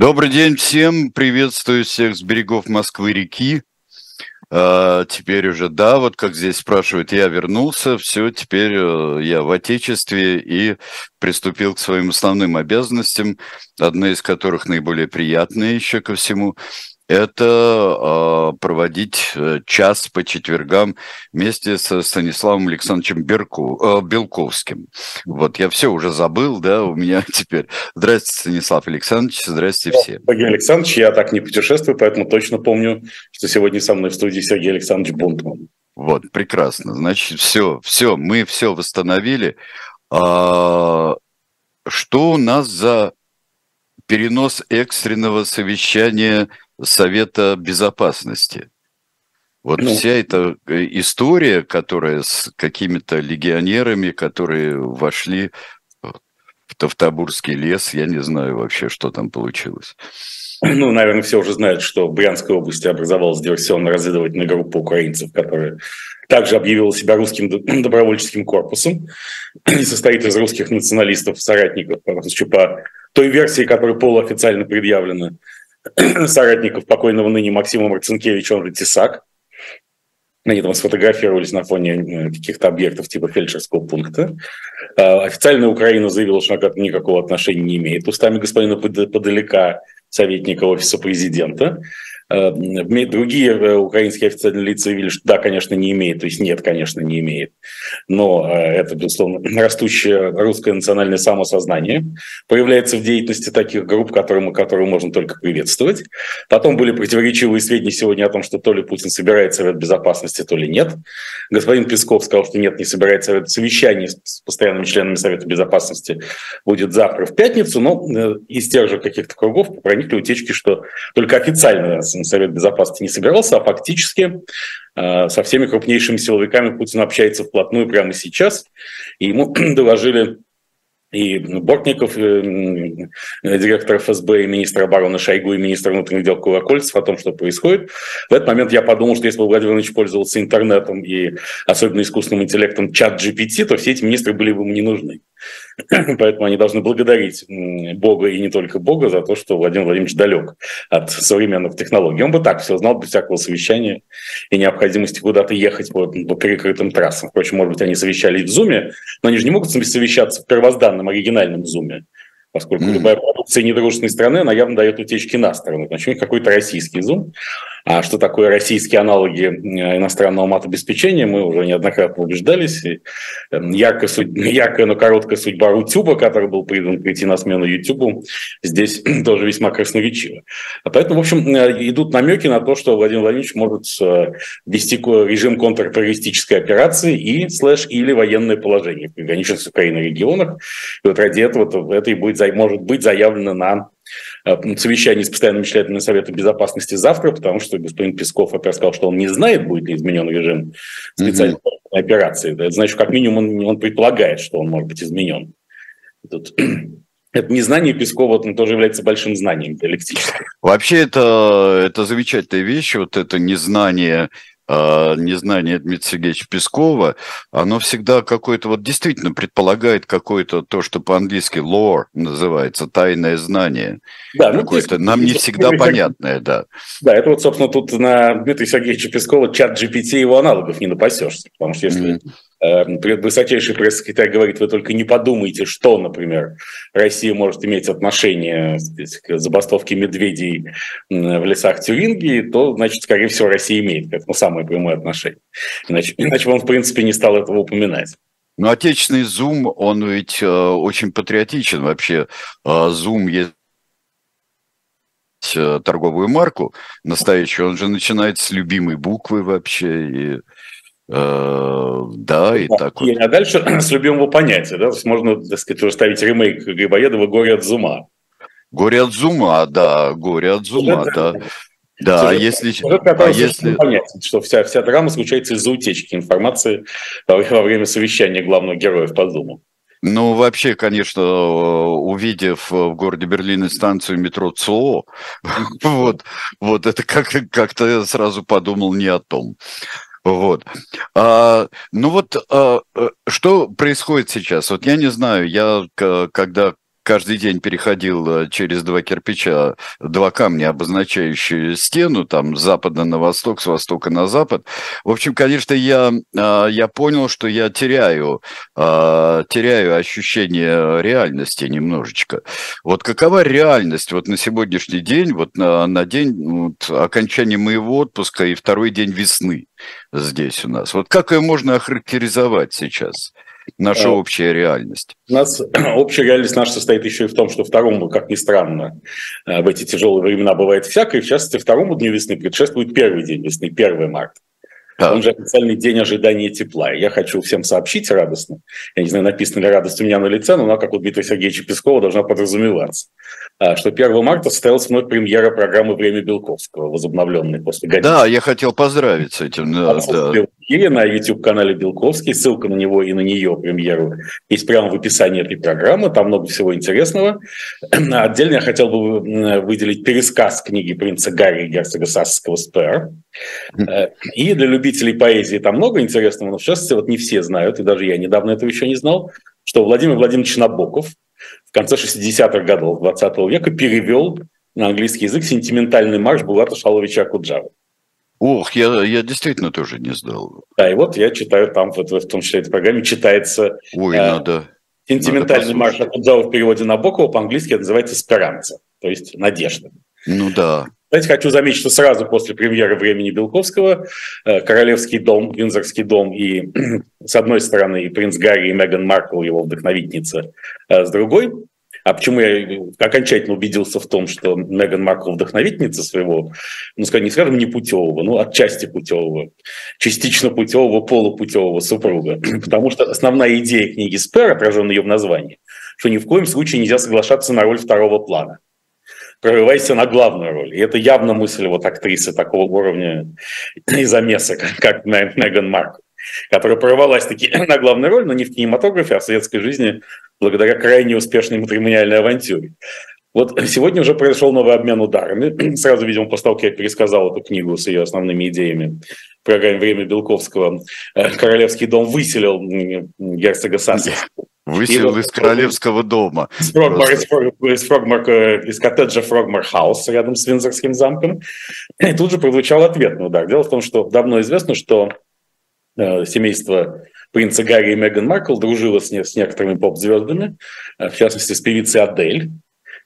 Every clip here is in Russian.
Добрый день всем, приветствую всех с берегов Москвы-реки. А, теперь уже, да, вот как здесь спрашивают, я вернулся, все, теперь э, я в Отечестве и приступил к своим основным обязанностям, одна из которых наиболее приятная еще ко всему – это э, проводить час по четвергам вместе со Станиславом Александровичем Берку, э, Белковским. Вот я все уже забыл, да, у меня теперь. Здравствуйте, Станислав Александрович, здрасте все. Сергей Александрович, я так не путешествую, поэтому точно помню, что сегодня со мной в студии Сергей Александрович Бунтман. Вот, прекрасно. Значит, все, все, мы все восстановили. А, что у нас за перенос экстренного совещания Совета Безопасности. Вот ну, вся эта э, история, которая с какими-то легионерами, которые вошли в Тавтобурский лес, я не знаю вообще, что там получилось. Ну, наверное, все уже знают, что в Брянской области образовалась диверсионно-разведывательная группа украинцев, которая также объявила себя русским добровольческим корпусом и состоит из русских националистов, соратников, по той версии, которая полуофициально предъявлена соратников покойного ныне Максима Марцинкевича, он же Тесак. Они там сфотографировались на фоне э, каких-то объектов типа фельдшерского пункта. А, официальная Украина заявила, что она никакого отношения не имеет. Устами господина Подалека, советника офиса президента. Э, другие э, украинские официальные лица заявили, что да, конечно, не имеет, то есть нет, конечно, не имеет. Но э, это, безусловно, растущее русское национальное самосознание появляется в деятельности таких групп, которые, которые можно только приветствовать. Потом были противоречивые сведения сегодня о том, что то ли Путин собирает Совет Безопасности, то ли нет. Господин Песков сказал, что нет, не собирается совещание с постоянными членами Совета Безопасности будет завтра в пятницу, но из тех же каких-то кругов проникли утечки, что только официально Совет Безопасности не собирался, а фактически э, со всеми крупнейшими силовиками Путин общается вплотную прямо сейчас. И ему доложили и Бортников, и э, директор ФСБ, и министр обороны Шойгу, и министр внутренних дел Колокольцев о том, что происходит. В этот момент я подумал, что если бы Владимир Владимирович пользовался интернетом и особенно искусственным интеллектом чат GPT, то все эти министры были бы ему не нужны. Поэтому они должны благодарить Бога и не только Бога за то, что Владимир Владимирович далек от современных технологий. Он бы так все знал без всякого совещания и необходимости куда-то ехать по, по перекрытым трассам. Впрочем, может быть, они совещались в Зуме, но они же не могут совещаться в первозданном оригинальном Зуме поскольку mm-hmm. любая продукция недружественной страны, она явно дает утечки на сторону. Значит, у них какой-то российский зум. А что такое российские аналоги иностранного мат-обеспечения, мы уже неоднократно убеждались. Эм, яркая, судь... яркая, но короткая судьба Рутюба, который был призван прийти на смену Ютубу, здесь тоже весьма красноречива. А поэтому, в общем, э, идут намеки на то, что Владимир Владимирович может э, вести режим контртеррористической операции и слэш или военное положение в приграничных с Украиной регионах. И вот ради этого это и будет, может быть заявлено на совещании с постоянными членами Совета Безопасности завтра, потому что господин Песков, во сказал, что он не знает, будет ли изменен режим специальной mm-hmm. операции. Это значит, как минимум он, он предполагает, что он может быть изменен. Тут это незнание Пескова он тоже является большим знанием диалектическим. Вообще это, это замечательная вещь, вот это незнание незнание Дмитрия Сергеевича Пескова, оно всегда какое-то, вот действительно предполагает какое-то то, что по-английски lore называется, тайное знание. Да, ну, какое-то ну, нам не всегда понятное, да. Да, это вот, собственно, тут на Дмитрия Сергеевича Пескова чат GPT его аналогов не напасешься, потому что если mm-hmm Эм, высочайший пресс-секретарь говорит, вы только не подумайте, что, например, Россия может иметь отношение сказать, к забастовке медведей в лесах Тюрингии, то, значит, скорее всего, Россия имеет к этому самое прямое отношение. Иначе, иначе он, в принципе, не стал этого упоминать. Но отечественный Zoom, он ведь э, очень патриотичен вообще. Э, Zoom есть э, торговую марку настоящую, он же начинает с любимой буквы вообще, и да, и да, так вот. А дальше с любимого понятия, да, можно, так сказать, уже ставить ремейк Грибоедова «Горе от зума». «Горе от зума», да, «Горе от зума», да. Да, а если... а если... Понятен, что вся, вся драма случается из-за утечки информации во время совещания главного героя по Зуму. Ну, вообще, конечно, увидев в городе Берлине станцию метро ЦО, вот, вот это как-то как сразу подумал не о том. Вот. А, ну вот, а, э, что происходит сейчас? Вот я не знаю, я когда каждый день переходил э, через два кирпича, два камня, обозначающие стену, там, с запада на восток, с востока на запад. В общем, конечно, я, э, я понял, что я теряю, э, теряю ощущение реальности немножечко. Вот какова реальность вот на сегодняшний день, вот на, на день вот, окончания моего отпуска и второй день весны здесь у нас? Вот как ее можно охарактеризовать сейчас? Наша а, общая реальность? У нас общая реальность наша состоит еще и в том, что второму, как ни странно, э, в эти тяжелые времена бывает всякое. В частности, второму дню весны предшествует первый день весны, 1 марта. Да. Он же официальный день ожидания тепла. И я хочу всем сообщить радостно. Я не знаю, написано ли радость у меня на лице, но она, как у Дмитрия Сергеевича Пескова, должна подразумеваться. А, что 1 марта состоялась вновь премьера программы «Время Белковского», возобновленной после годины. Да, я хотел поздравить с этим. Да, да. Эфире на YouTube-канале Белковский. Ссылка на него и на нее премьеру есть прямо в описании этой программы. Там много всего интересного. Отдельно я хотел бы выделить пересказ книги принца Гарри герцога Сассского «Спэр». Э, и для любителей поэзии там много интересного, но в частности вот не все знают, и даже я недавно этого еще не знал, что Владимир Владимирович Набоков в конце 60-х годов 20 века перевел на английский язык сентиментальный марш Булата Шаловича Куджава. Ох, я, я действительно тоже не знал. Да, и вот я читаю там, вот, в том числе этой программе, читается Ой, э, надо, сентиментальный надо марш Акуджава в переводе Набокова, по-английски это называется «Эсперанца», то есть «надежда». Ну да. Кстати, хочу заметить, что сразу после премьеры «Времени Белковского» э, Королевский дом, Винзорский дом и, с одной стороны, и принц Гарри и Меган Маркл, его вдохновительница, э, с другой. А почему я окончательно убедился в том, что Меган Маркл вдохновительница своего, ну, скажем, не скажем, не путевого, ну, отчасти путевого, частично путевого, полупутевого супруга. Потому что основная идея книги Спер, отраженная ее в названии, что ни в коем случае нельзя соглашаться на роль второго плана – прорывайся на главную роль. И это явно мысль вот актрисы такого уровня и замеса, как, Меган Маркл, которая прорвалась таки на главную роль, но не в кинематографе, а в светской жизни благодаря крайне успешной матримониальной авантюре. Вот сегодня уже произошел новый обмен ударами. Сразу, видимо, после того, как я пересказал эту книгу с ее основными идеями в программе «Время Белковского», э, Королевский дом выселил герцога Сассекского Выселил из королевского дома. Из, Фрогмар, из, из, Фрогмар, из коттеджа Фрогмар Хаус рядом с Винзорским замком. И тут же прозвучал ответный удар. Дело в том, что давно известно, что э, семейство принца Гарри и Меган Маркл дружило с, не, с некоторыми поп-звездами, э, в частности, с певицей Адель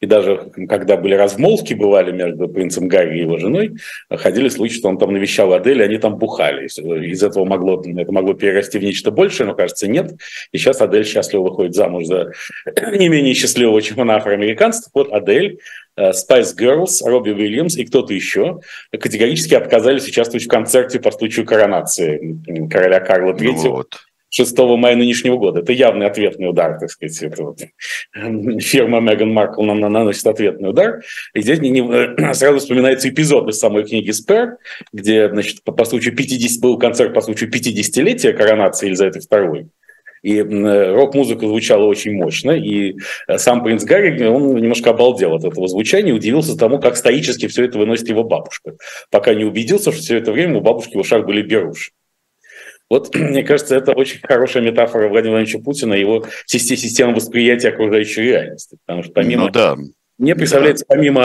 и даже когда были размолвки, бывали между принцем Гарри и его женой, ходили слухи, что он там навещал Адель, и они там бухали. Из этого могло, это могло перерасти в нечто большее, но, кажется, нет. И сейчас Адель счастливо выходит замуж за не менее счастливого, чем она афроамериканца. Вот Адель, э, Spice Girls, Робби Уильямс и кто-то еще категорически отказались участвовать в концерте по случаю коронации короля Карла III. Ну вот. 6 мая нынешнего года. Это явный ответный удар, так сказать. Это вот. Фирма Меган Маркл наносит ответный удар. И здесь не, не, сразу вспоминается эпизод из самой книги «Спер», где значит, по, по случаю 50, был концерт по случаю 50-летия коронации Елизаветы II. И рок-музыка звучала очень мощно, и э, сам принц Гарри, он немножко обалдел от этого звучания, удивился тому, как стоически все это выносит его бабушка, пока не убедился, что все это время у бабушки в ушах были беруши. Вот, мне кажется, это очень хорошая метафора Владимира Владимировича Путина его системы восприятия окружающей реальности. Потому что помимо... Ну, да. Мне представляется, помимо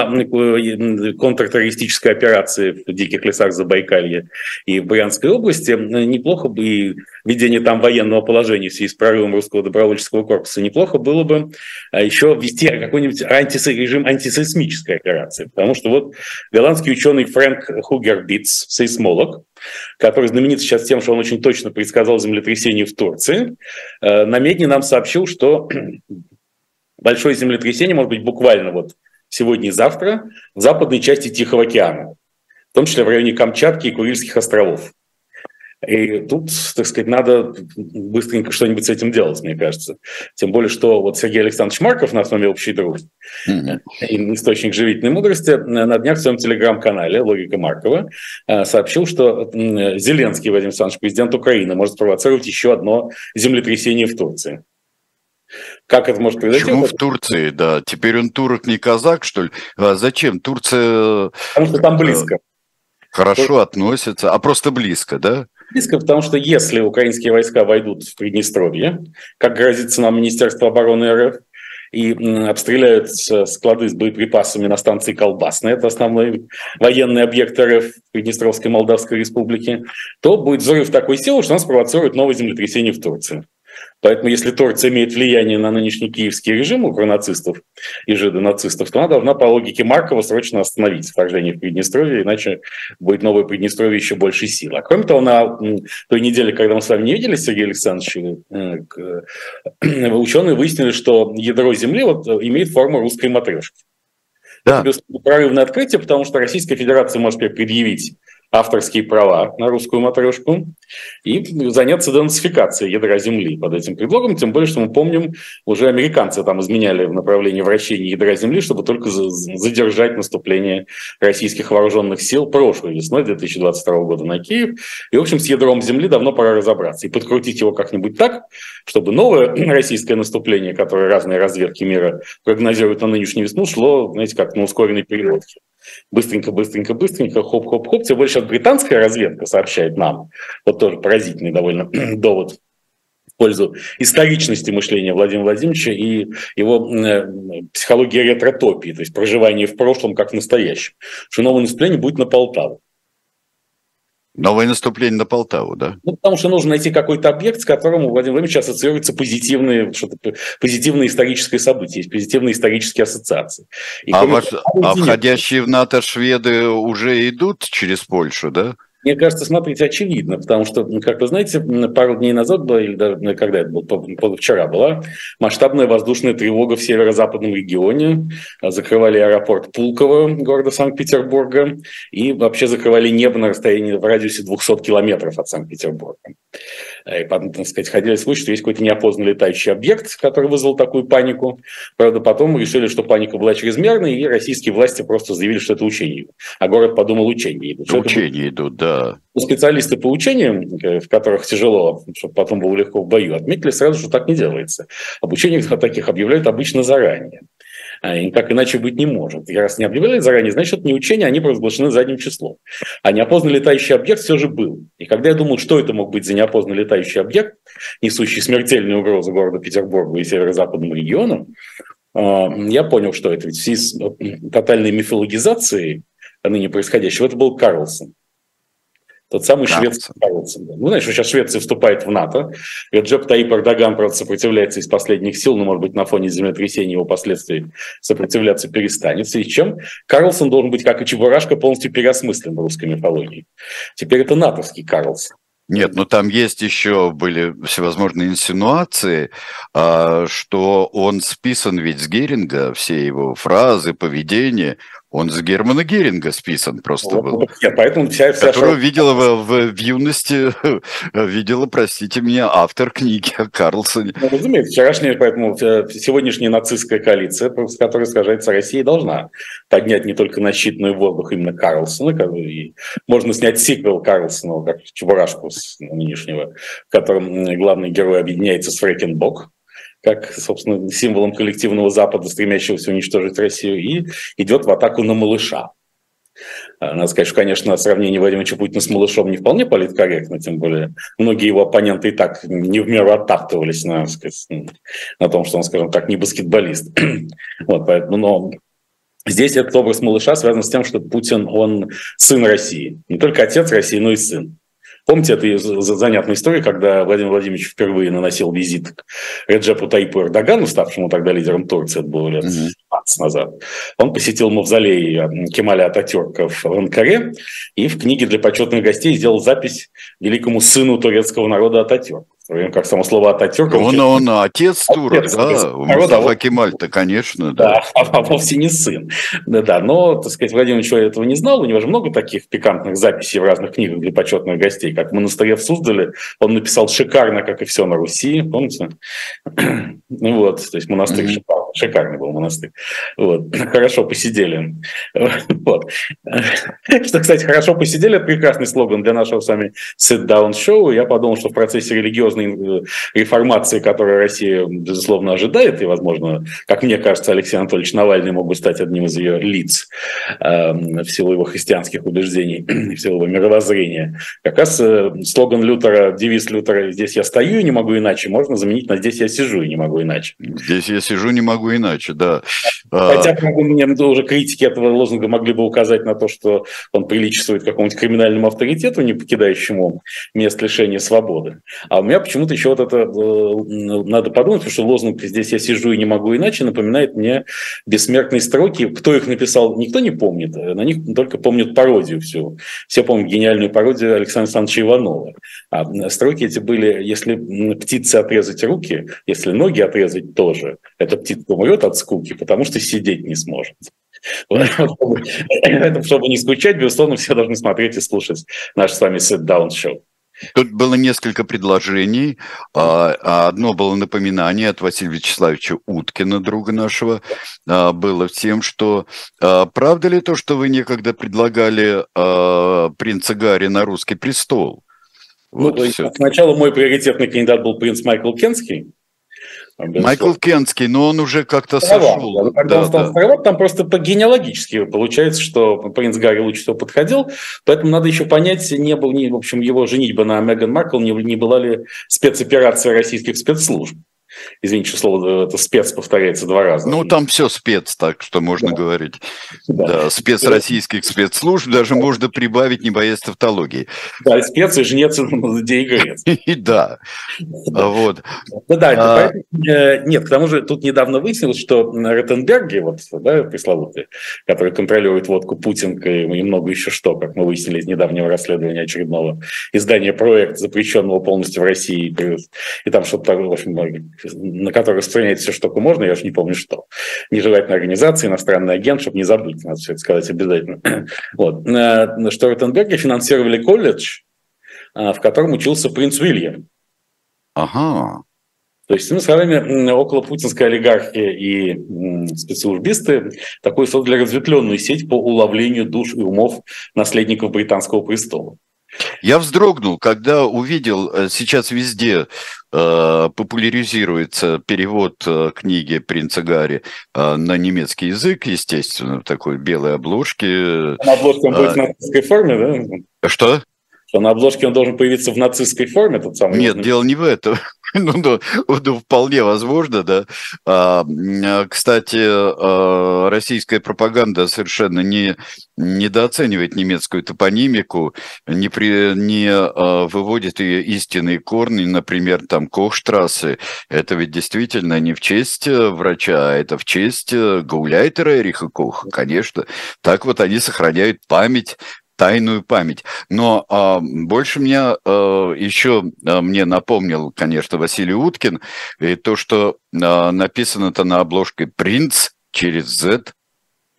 контртеррористической операции в диких лесах Забайкалья и в Брянской области, неплохо бы и введение там военного положения в связи с прорывом русского добровольческого корпуса, неплохо было бы а, еще ввести какой-нибудь антис... режим антисейсмической операции. Потому что вот голландский ученый Фрэнк Хугербитц, сейсмолог, который знаменит сейчас тем, что он очень точно предсказал землетрясение в Турции, э, на Медне нам сообщил, что большое землетрясение может быть буквально вот сегодня и завтра в западной части Тихого океана, в том числе в районе Камчатки и Курильских островов. И тут, так сказать, надо быстренько что-нибудь с этим делать, мне кажется. Тем более, что вот Сергей Александрович Марков на основе общей дружбы, mm-hmm. источник живительной мудрости, на днях в своем телеграм-канале «Логика Маркова» э, сообщил, что Зеленский Владимир Александрович, президент Украины, может спровоцировать еще одно землетрясение в Турции. Как это может произойти? Почему в Турции, да? Теперь он турок не казак, что ли? А зачем? Турция... Потому что там близко. Хорошо Tur... относится, а просто близко, да? Близко, потому что если украинские войска войдут в Приднестровье, как грозится нам Министерство обороны РФ, и обстреляют склады с боеприпасами на станции Колбасная, это основной военный объект РФ Приднестровской Молдавской Республике, то будет взрыв такой силы, что нас спровоцирует новое землетрясение в Турции. Поэтому если Турция имеет влияние на нынешний киевский режим у нацистов и жидонацистов, то она должна по логике Маркова срочно остановить вторжение в Приднестровье, иначе будет новое Приднестровье еще больше сил. А кроме того, на той неделе, когда мы с вами не виделись, Сергей Александрович, э, э, ученые выяснили, что ядро Земли вот имеет форму русской матрешки. Да. Это прорывное открытие, потому что Российская Федерация может предъявить авторские права на русскую матрешку и заняться денацификацией ядра Земли под этим предлогом, тем более, что мы помним, уже американцы там изменяли в направлении вращения ядра Земли, чтобы только задержать наступление российских вооруженных сил прошлой весной 2022 года на Киев. И, в общем, с ядром Земли давно пора разобраться и подкрутить его как-нибудь так, чтобы новое российское наступление, которое разные разведки мира прогнозируют на нынешнюю весну, шло, знаете, как на ускоренной переводке быстренько, быстренько, быстренько, хоп-хоп-хоп. Тем больше британская разведка сообщает нам, вот тоже поразительный довольно довод в пользу историчности мышления Владимира Владимировича и его э, психологии ретротопии, то есть проживание в прошлом как в настоящем. Что новое наступление будет на Полтаву. Новое наступление на Полтаву, да? Ну, потому что нужно найти какой-то объект, с которым у Владимира Владимировича ассоциируются позитивные, что-то, позитивное историческое событие, есть позитивные исторические ассоциации. И а, ваш, а входящие в НАТО шведы уже идут через Польшу, да? Мне кажется, смотрите, очевидно, потому что, как вы знаете, пару дней назад была, или даже ну, когда это было, вчера была масштабная воздушная тревога в северо-западном регионе. Закрывали аэропорт Пулково города Санкт-Петербурга и вообще закрывали небо на расстоянии в радиусе 200 километров от Санкт-Петербурга. И, так сказать, ходили слухи, что есть какой-то неопознанный летающий объект, который вызвал такую панику. Правда, потом решили, что паника была чрезмерной, и российские власти просто заявили, что это учение. А город подумал, учение идут. Учения идут, да да. Специалисты по учениям, в которых тяжело, чтобы потом было легко в бою, отметили сразу, что так не делается. Обучение таких объявляют обычно заранее. А, и как иначе быть не может. И раз не объявляли заранее, значит, не учение, они провозглашены задним числом. А неопознанный летающий объект все же был. И когда я думал, что это мог быть за неопознанный летающий объект, несущий смертельную угрозу города Петербургу и северо-западному региону, а, я понял, что это ведь в связи с тотальной мифологизацией ныне происходящего, это был Карлсон. Тот самый да. шведский Карлсон. Ну, знаешь, сейчас Швеция вступает в НАТО. Реджеп Таип Эрдоган, правда, сопротивляется из последних сил, но, может быть, на фоне землетрясения его последствий сопротивляться перестанет. В связи с чем Карлсон должен быть, как и Чебурашка, полностью переосмыслен в русской мифологии. Теперь это натовский Карлсон. Нет, но там есть еще были всевозможные инсинуации, а, что он списан ведь с Геринга, все его фразы, поведение, он с Германа Геринга списан просто вот, был. Нет, поэтому вся, вся которого шоу... видела в, в, в юности, видела, простите меня, автор книги о Карлсоне. Ну, разумеется, вчерашняя, поэтому сегодняшняя нацистская коалиция, с которой сражается Россия, должна поднять не только на щитный воздух именно Карлсона, и можно снять сиквел Карлсона, как Чебурашку с нынешнего, в котором главный герой объединяется с Фрекенбок, как, собственно, символом коллективного Запада, стремящегося уничтожить Россию, и идет в атаку на малыша. А, надо сказать, что, конечно, сравнение Владимира Путина с малышом не вполне политкорректно, тем более многие его оппоненты и так не в меру оттаптывались на, сказать, на том, что он, скажем так, не баскетболист. вот, поэтому, но здесь этот образ малыша связан с тем, что Путин, он сын России. Не только отец России, но и сын. Помните эту занятную историю, когда Владимир Владимирович впервые наносил визит к Реджепу Тайпу Эрдогану, ставшему тогда лидером Турции, это было лет 15 назад. Он посетил мавзолей Кемаля Ататюрка в Анкаре и в книге для почетных гостей сделал запись великому сыну турецкого народа Ататюрку как само слово Ататюрк. Он, он, он отец турок, отец, да, Мустафа Кемаль-то, конечно, да. да. А, вовсе не сын. Да, да, но, так сказать, Владимир Ильич этого не знал, у него же много таких пикантных записей в разных книгах для почетных гостей, как в монастыре в Суздале, он написал шикарно, как и все на Руси, помните? ну вот, то есть монастырь mm-hmm. шикарный, шикарный был монастырь. Вот, хорошо посидели. вот. Что, кстати, хорошо посидели, это прекрасный слоган для нашего с вами sit-down шоу. Я подумал, что в процессе религиозной э, реформации, которую Россия, безусловно, ожидает, и, возможно, как мне кажется, Алексей Анатольевич Навальный мог бы стать одним из ее лиц э, в силу его христианских убеждений, в силу его мировоззрения. Как раз э, слоган Лютера, девиз Лютера «Здесь я стою и не могу иначе» можно заменить на «Здесь я сижу и не могу иначе». «Здесь я сижу, не могу могу иначе, да. Хотя, мне уже критики этого лозунга могли бы указать на то, что он приличествует какому-нибудь криминальному авторитету, не покидающему мест лишения свободы. А у меня почему-то еще вот это э, надо подумать, потому что лозунг «здесь я сижу и не могу иначе» напоминает мне бессмертные строки. Кто их написал, никто не помнит. На них только помнят пародию всю. Все помнят гениальную пародию Александра Александровича Иванова. А строки эти были, если птице отрезать руки, если ноги отрезать тоже, эта птица умрет от скуки, потому что сидеть не сможет. Чтобы не скучать, безусловно, все должны смотреть и слушать наш с вами sit-down шоу. Тут было несколько предложений. А, а одно было напоминание от Василия Вячеславовича Уткина, друга нашего, а, было тем, что правда ли то, что вы некогда предлагали принца Гарри на русский престол? Ну, вот сначала мой приоритетный кандидат был принц Майкл Кенский, Майкл Кенский, но он уже как-то сошел. Да, когда да, он стал да. там просто по генеалогически получается, что принц Гарри лучше всего подходил, поэтому надо еще понять, не был, не, в общем, его женитьба на Меган Маркл, не, не была ли спецоперация российских спецслужб. Извините, что слово это спец повторяется два раза. Ну, там все спец, так что можно да. говорить. Да. да, спец российских спецслужб, даже да. можно прибавить, не боясь тавтологии. Да, и спец, и жнец, и грец. Да, вот. Да, да, а э, нет, к тому же тут недавно выяснилось, что Ротенберги, вот, да, пресловутые, которые контролируют водку Путинка и много еще что, как мы выяснили из недавнего расследования очередного издания проект, запрещенного полностью в России, и там что-то, в общем, на который распространяется все, что только можно, я уж не помню что. Нежелательная организация, иностранный агент, чтобы не забыть, надо все это сказать обязательно. Вот. Что Ротенберге финансировали колледж, а, в котором учился принц Уильям. Ага. То есть, мы словами, около путинской олигархии и спецслужбисты такой создали разветвленную сеть по уловлению душ и умов наследников британского престола. Я вздрогнул, когда увидел, э, сейчас везде э, популяризируется перевод э, книги принца Гарри э, на немецкий язык, естественно, в такой белой обложке. На обложке он будет в нацистской форме, да? Что? Что на обложке он должен появиться в нацистской форме, тот самый. Нет, дело не в этом. Ну, ну, ну, вполне возможно, да. А, а кстати, а, российская пропаганда совершенно не недооценивает немецкую топонимику, не, при, не а, выводит ее истинные корни, например, там Кохштрассе. Это ведь действительно не в честь э, врача, а это в честь э, Гауляйтера Эриха Коха, конечно. Так вот они сохраняют память тайную память. Но а, больше меня а, еще а, мне напомнил, конечно, Василий Уткин, и то, что а, написано-то на обложке «Принц» через «Z».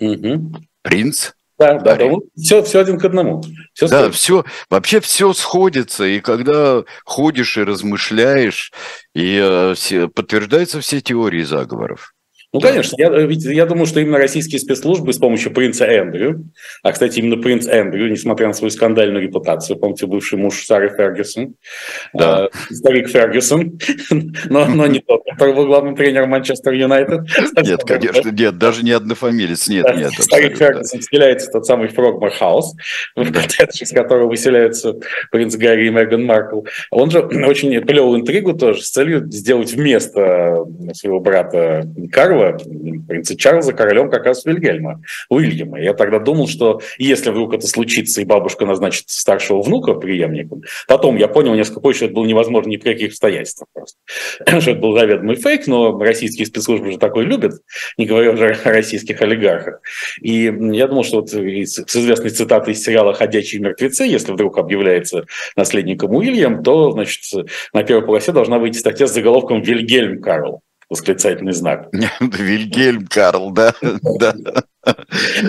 Угу. «Принц». Да, да, да. Все, все один к одному. Все да, сходится. все, вообще все сходится. И когда ходишь и размышляешь, и э, все, подтверждаются все теории заговоров. Ну, конечно, я, э, ведь я думаю, что именно российские спецслужбы с помощью принца Эндрю, а, кстати, именно принц Эндрю, несмотря на свою скандальную репутацию, помните, бывший муж Сары Фергюсон, да. э, старик Фергюсон, но, но не тот, который был главным тренером Манчестер Юнайтед. Нет, конечно, нет, даже не однофамилец, нет, да, нет. Старик Фергюсон вселяется тот самый Фрогмар Хаус, в коттедж, из которого выселяются принц Гарри и Меган Маркл. Он же очень плевал интригу тоже с целью сделать вместо своего брата Карла Карла, принца Чарльза, королем как раз Вильгельма, Уильяма. Я тогда думал, что если вдруг это случится, и бабушка назначит старшего внука преемником, потом я понял несколько позже, что это было невозможно ни при каких обстоятельствах просто. что это был заведомый фейк, но российские спецслужбы же такое любят, не говоря уже о российских олигархах. И я думал, что вот с известной цитатой из сериала «Ходячие мертвецы», если вдруг объявляется наследником Уильям, то, значит, на первой полосе должна выйти статья с заголовком «Вильгельм Карл» восклицательный знак. Вильгельм Карл, да, да.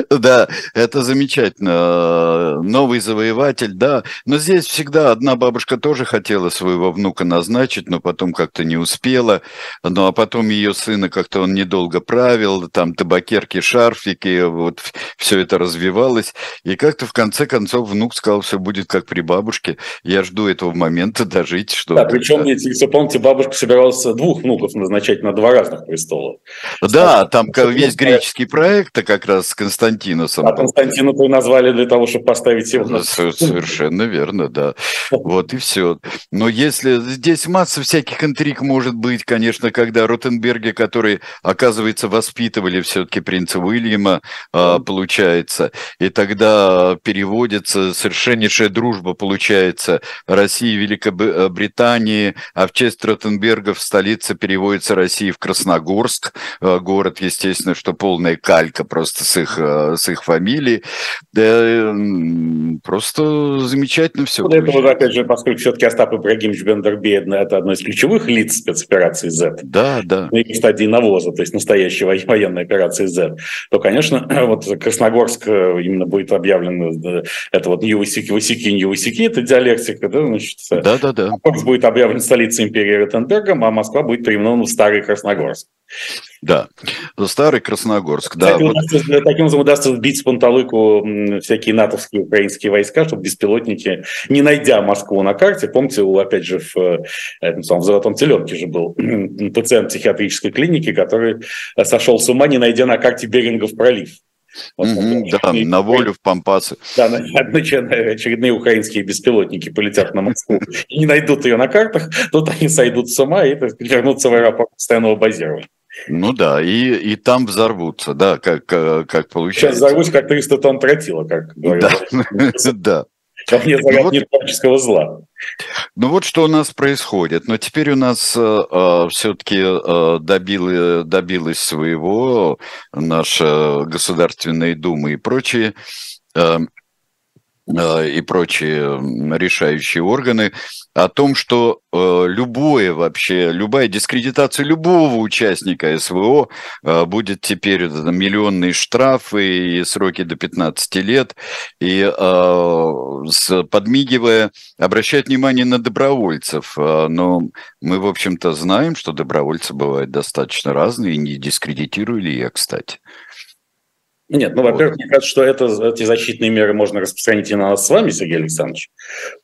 Да, это замечательно. Новый завоеватель, да. Но здесь всегда одна бабушка тоже хотела своего внука назначить, но потом как-то не успела. Ну, а потом ее сына как-то он недолго правил, там табакерки, шарфики, вот все это развивалось. И как-то в конце концов внук сказал, все будет как при бабушке. Я жду этого момента дожить, что... Да, причем, если помните, бабушка собиралась двух внуков назначать на на два разных престола. Да, там весь греческий проект как раз с Константиносом. А Константина то назвали для того, чтобы поставить его на... Совершенно верно, да. Вот и все. Но если здесь масса всяких интриг может быть, конечно, когда Ротенберги, которые, оказывается, воспитывали все-таки принца Уильяма, а, получается, и тогда переводится совершеннейшая дружба, получается, России и Великобритании, а в честь Ротенбергов столица переводится России в Красногорск, а, город, естественно, что полная калька просто с их, а, с их фамилией. Просто замечательно все. Вот это вот, опять же, поскольку все-таки Остап Ибрагимович Бендербейд – это одно из ключевых лиц спецоперации Z. Да, да. Ну и стадии навоза, то есть настоящей военной операции Z, то, конечно, вот Красногорск э, именно будет объявлен, э, это вот Нью-Васики, Васики, Нью-Васики, это диалектика, да, значит, да, да, да. будет объявлен столицей империи Ротенбергом, а Москва будет переименована в Старый Красногорск. Да, старый Красногорск. Да, вот. удастся, таким образом удастся сбить с панталыку всякие натовские украинские войска, чтобы беспилотники, не найдя Москву на карте, помните, опять же, в, э, этом самом, в «Золотом теленке» же был пациент психиатрической клиники, который сошел с ума, не найдя на карте Берингов пролив. Mm-hmm, да, на волю в Пампасы. Да, очередные украинские беспилотники полетят на Москву и не найдут ее на картах, тут они сойдут с ума и вернутся в аэропорт постоянного базирования. Ну да, и, и там взорвутся, да, как, как получается. Сейчас взорвусь, как 300 тонн тротила, как говорят. Да, да. Вполне ну, вот, зла. Ну вот что у нас происходит. Но теперь у нас э, э все-таки э, добили, добилась своего наша Государственная Дума и прочие э, Э, и прочие решающие органы о том, что э, любое вообще, любая дискредитация любого участника СВО э, будет теперь миллионные штрафы и сроки до 15 лет, и подмигивая, обращать внимание на добровольцев. Но мы, в общем-то, знаем, что добровольцы бывают достаточно разные, и не дискредитировали я, кстати. Нет, ну, во-первых, мне кажется, что это, эти защитные меры можно распространить и на нас с вами, Сергей Александрович,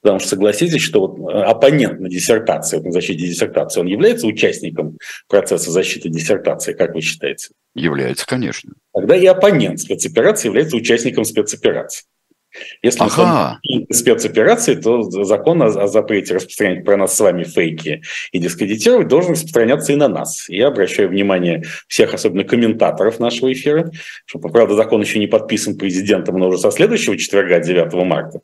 потому что согласитесь, что вот э, оппонент на диссертации, на защите диссертации, он является участником процесса защиты диссертации, как вы считаете? Является, конечно. Тогда и оппонент спецоперации является участником спецоперации. Если ага. спецоперации, то закон о, запрете распространять про нас с вами фейки и дискредитировать должен распространяться и на нас. Я обращаю внимание всех, особенно комментаторов нашего эфира, что, правда, закон еще не подписан президентом, но уже со следующего четверга, 9 марта.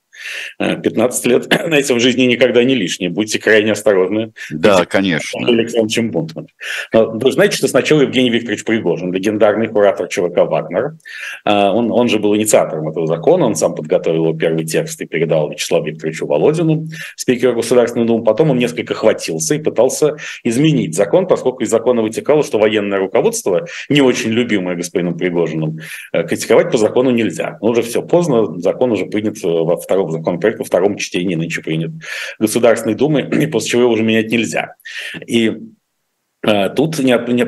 15 э, лет, знаете, в жизни никогда не лишние. Будьте крайне осторожны. Да, конечно. Александровичем Бунтман. Вы знаете, что сначала Евгений Викторович Пригожин, легендарный куратор ЧВК «Вагнер», э, он, он же был инициатором этого закона, он сам подготовил подготовил его первый текст и передал Вячеславу Викторовичу Володину, спикеру Государственной Думы. Потом он несколько хватился и пытался изменить закон, поскольку из закона вытекало, что военное руководство, не очень любимое господином Пригожиным, э, критиковать по закону нельзя. Но уже все поздно, закон уже принят э, во втором законопроекте, во втором чтении нынче принят Государственной Думы, и после чего его уже менять нельзя. И тут по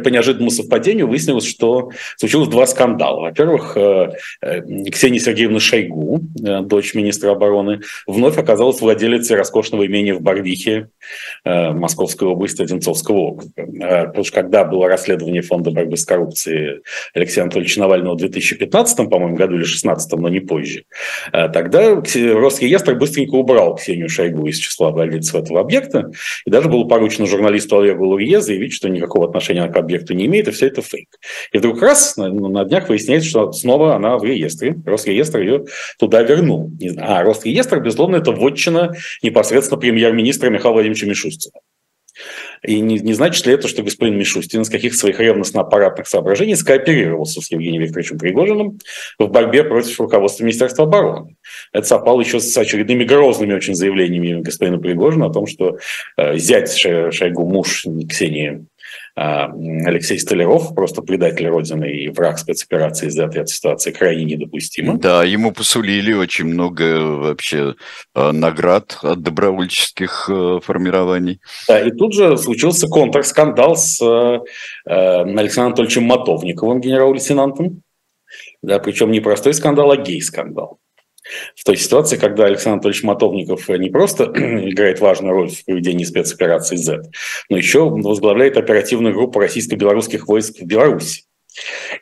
неожиданному совпадению выяснилось, что случилось два скандала. Во-первых, э, э, Ксения Сергеевна Шойгу, дочь министра обороны, вновь оказалась владелицей роскошного имения в Барвихе, Московской области, Одинцовского округа. Потому что когда было расследование Фонда борьбы с коррупцией Алексея Анатольевича Навального в 2015, по-моему, году или 2016, но не позже, тогда Росреестр быстренько убрал Ксению Шойгу из числа владельцев этого объекта, и даже было поручено журналисту Олегу Лурье заявить, что что никакого отношения к объекту не имеет, и все это фейк. И вдруг раз на, на днях выясняется, что снова она в реестре. Росреестр ее туда вернул. А Росреестр, безусловно, это вотчина непосредственно премьер-министра Михаила Владимировича Мишустина. И не, не значит ли это, что господин Мишустин из каких-то своих ревностно-аппаратных соображений скооперировался с Евгением Викторовичем Пригожиным в борьбе против руководства Министерства обороны? Это совпало еще с очередными грозными очень заявлениями господина Пригожина о том, что э, зять Шойгу, муж Ксении Алексей Столяров, просто предатель Родины и враг спецоперации из этой ситуации крайне недопустимо. Да, ему посулили очень много вообще а, наград от добровольческих э, формирований. Да, и тут же случился контрскандал с э, Александром Анатольевичем Мотовниковым, генерал-лейтенантом. Да, причем не простой скандал, а гей-скандал. В той ситуации, когда Александр Анатольевич Матовников не просто играет важную роль в проведении спецоперации Z, но еще возглавляет оперативную группу российско-белорусских войск в Беларуси.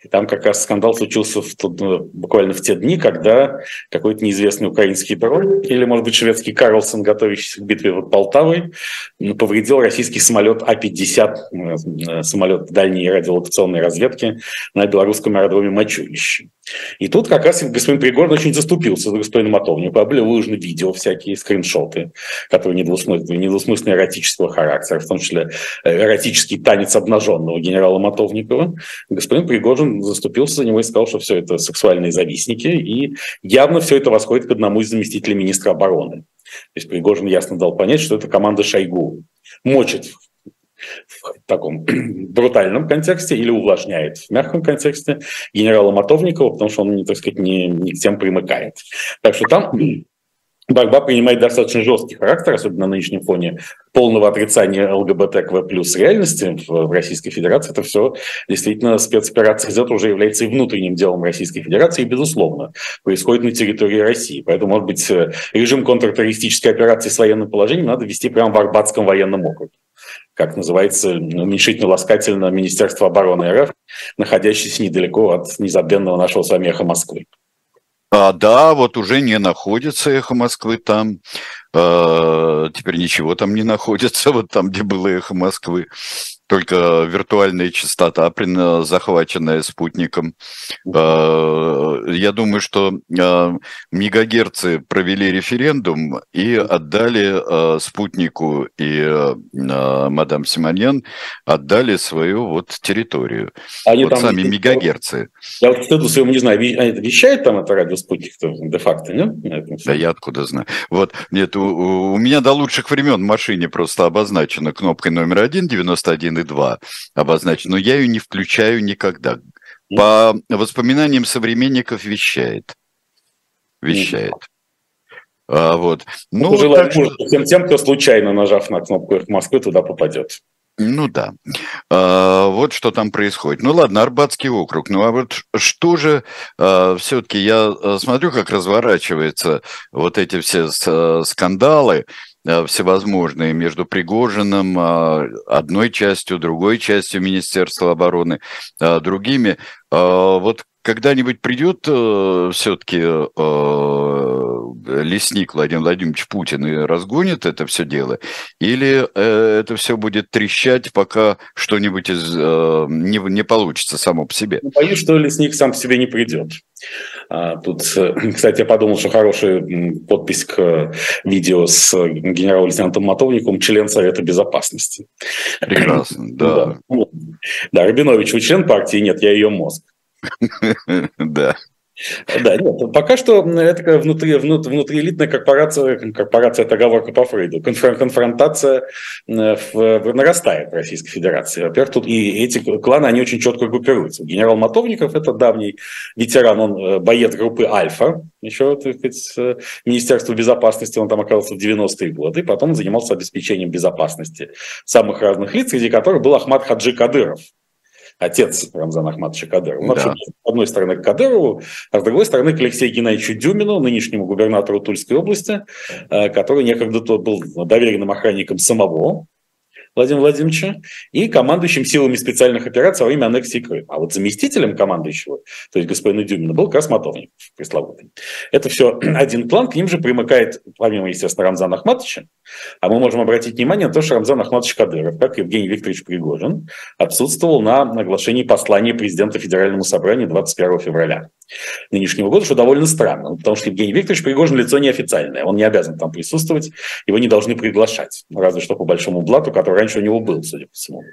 И там как раз скандал случился в, ну, буквально в те дни, когда какой-то неизвестный украинский дрон, или, может быть, шведский Карлсон, готовящийся к битве под Полтавой, повредил российский самолет А-50, э, самолет дальней радиолокационной разведки на белорусском аэродроме Мачулище. И тут как раз господин Пригорин очень заступился за господина Матовникова. Были выложены видео всякие, скриншоты, которые недвусмысленные, недвусмысленные эротического характера, в том числе э, эротический танец обнаженного генерала Матовникова. Господин Пригожин заступился за него и сказал, что все это сексуальные завистники, и явно все это восходит к одному из заместителей министра обороны. То есть Пригожин ясно дал понять, что это команда Шойгу мочит в таком брутальном контексте или увлажняет в мягком контексте генерала Матовникова, потому что он, так сказать, не, не к тем примыкает. Так что там борьба принимает достаточно жесткий характер, особенно на нынешнем фоне полного отрицания ЛГБТКВ плюс реальности в Российской Федерации. Это все действительно спецоперация Z уже является и внутренним делом Российской Федерации, и, безусловно, происходит на территории России. Поэтому, может быть, режим контртеррористической операции с военным положением надо вести прямо в Арбатском военном округе как называется уменьшительно-ласкательно Министерство обороны РФ, находящееся недалеко от незабвенного нашего с вами эхо Москвы. А, да, вот уже не находится эхо Москвы там. А, теперь ничего там не находится, вот там, где было эхо Москвы только виртуальная частота, захваченная спутником. А, я думаю, что а, мегагерцы провели референдум и отдали а, спутнику и мадам Симоньян отдали свою вот территорию. Они вот там сами мегагерцы. Я вот стыду своему не знаю, они вещают там это радиоспутник де-факто, нет? Да я откуда знаю. Вот, нет, у, у меня до лучших времен в машине просто обозначена кнопкой номер один, 91 и 2 обозначена, но я ее не включаю никогда. По воспоминаниям современников вещает. Вещает. А, вот. Ну, ну желаю так что... всем тем, кто случайно, нажав на кнопку «Их Москвы», туда попадет. Ну да. А, вот что там происходит. Ну ладно, Арбатский округ. Ну а вот что же а, все-таки я а, смотрю, как разворачиваются вот эти все а, скандалы. Э, всевозможные между Пригожиным, а, одной частью, другой частью Министерства обороны, а, другими. А, вот когда-нибудь придет э, все-таки э, лесник Владимир Владимирович Путин и разгонит это все дело? Или это все будет трещать, пока что-нибудь из, не, не получится само по себе? Ну, боюсь, что лесник сам по себе не придет. А, тут, кстати, я подумал, что хорошая подпись к видео с генерал-лейтенантом Матовником «Член Совета Безопасности». Прекрасно, да. Да, да Рабинович, вы член партии? Нет, я ее мозг. Да. Да, нет, пока что это внутри, внутри, внутриэлитная корпорация, корпорация это оговорка по Фрейду, конфронтация э, нарастает в Российской Федерации. Во-первых, тут и эти кланы, они очень четко группируются. Генерал Матовников – это давний ветеран, он э, боец группы «Альфа», еще, так сказать, Министерства безопасности, он там оказался в 90-е годы, потом занимался обеспечением безопасности самых разных лиц, среди которых был Ахмад Хаджи Кадыров – отец Рамзана Ахматовича Кадырова. Да. Вообще, с одной стороны, к Кадырову, а с другой стороны, к Алексею Геннадьевичу Дюмину, нынешнему губернатору Тульской области, э, который некогда был доверенным охранником самого Владимира Владимировича и командующим силами специальных операций во время аннексии Крыма. А вот заместителем командующего, то есть господина Дюмина, был Матовников пресловутый. Это все один клан, к ним же примыкает, помимо, естественно, Рамзана Ахматовича, а мы можем обратить внимание на то, что Рамзан Ахматович Кадыров, как Евгений Викторович Пригожин, отсутствовал на оглашении послания президента Федеральному собранию 21 февраля нынешнего года, что довольно странно, потому что Евгений Викторович Пригожин лицо неофициальное, он не обязан там присутствовать, его не должны приглашать, разве что по большому блату, который раньше у него был, судя по всему.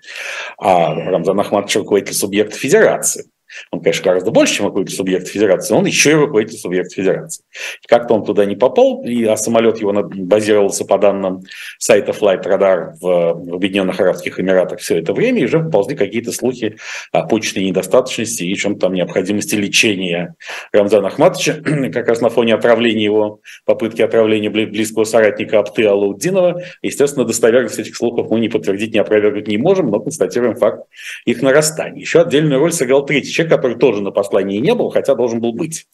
А Рамзан Ахматович руководитель субъекта федерации. Он, конечно, гораздо больше, чем руководитель субъекта федерации, он еще и руководитель субъекта федерации. Как-то он туда не попал, и, а самолет его базировался по данным сайта Flight Radar в Объединенных Арабских Эмиратах все это время, и уже поползли какие-то слухи о почечной недостаточности и чем-то там необходимости лечения Рамзана Ахматовича, как раз на фоне отравления его, попытки отравления близкого соратника Апты Алауддинова. Естественно, достоверность этих слухов мы не подтвердить, не опровергнуть не можем, но констатируем факт их нарастания. Еще отдельную роль сыграл третий человек, который тоже на послании не был, хотя должен был быть.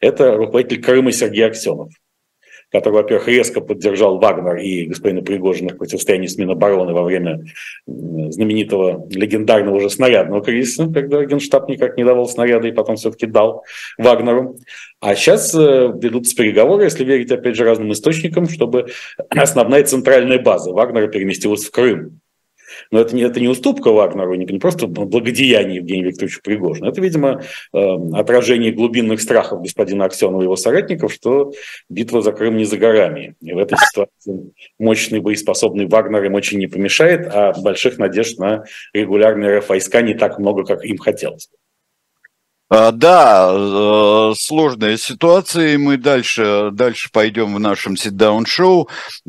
Это руководитель Крыма Сергей Аксенов который, во-первых, резко поддержал Вагнер и господина Пригожина в противостоянии с Минобороны во время знаменитого легендарного уже снарядного кризиса, когда Генштаб никак не давал снаряды и потом все-таки дал Вагнеру. А сейчас э, ведутся переговоры, если верить, опять же, разным источникам, чтобы основная центральная база Вагнера переместилась в Крым. Но это не, это не уступка Вагнеру, не, не просто благодеяние Евгения Викторовича Пригожина. Это, видимо, э, отражение глубинных страхов господина Аксенова и его соратников, что битва за Крым не за горами. И в этой ситуации мощный боеспособный Вагнер им очень не помешает, а больших надежд на регулярные РФ войска не так много, как им хотелось. Да, э, сложная ситуация, и мы дальше, дальше пойдем в нашем.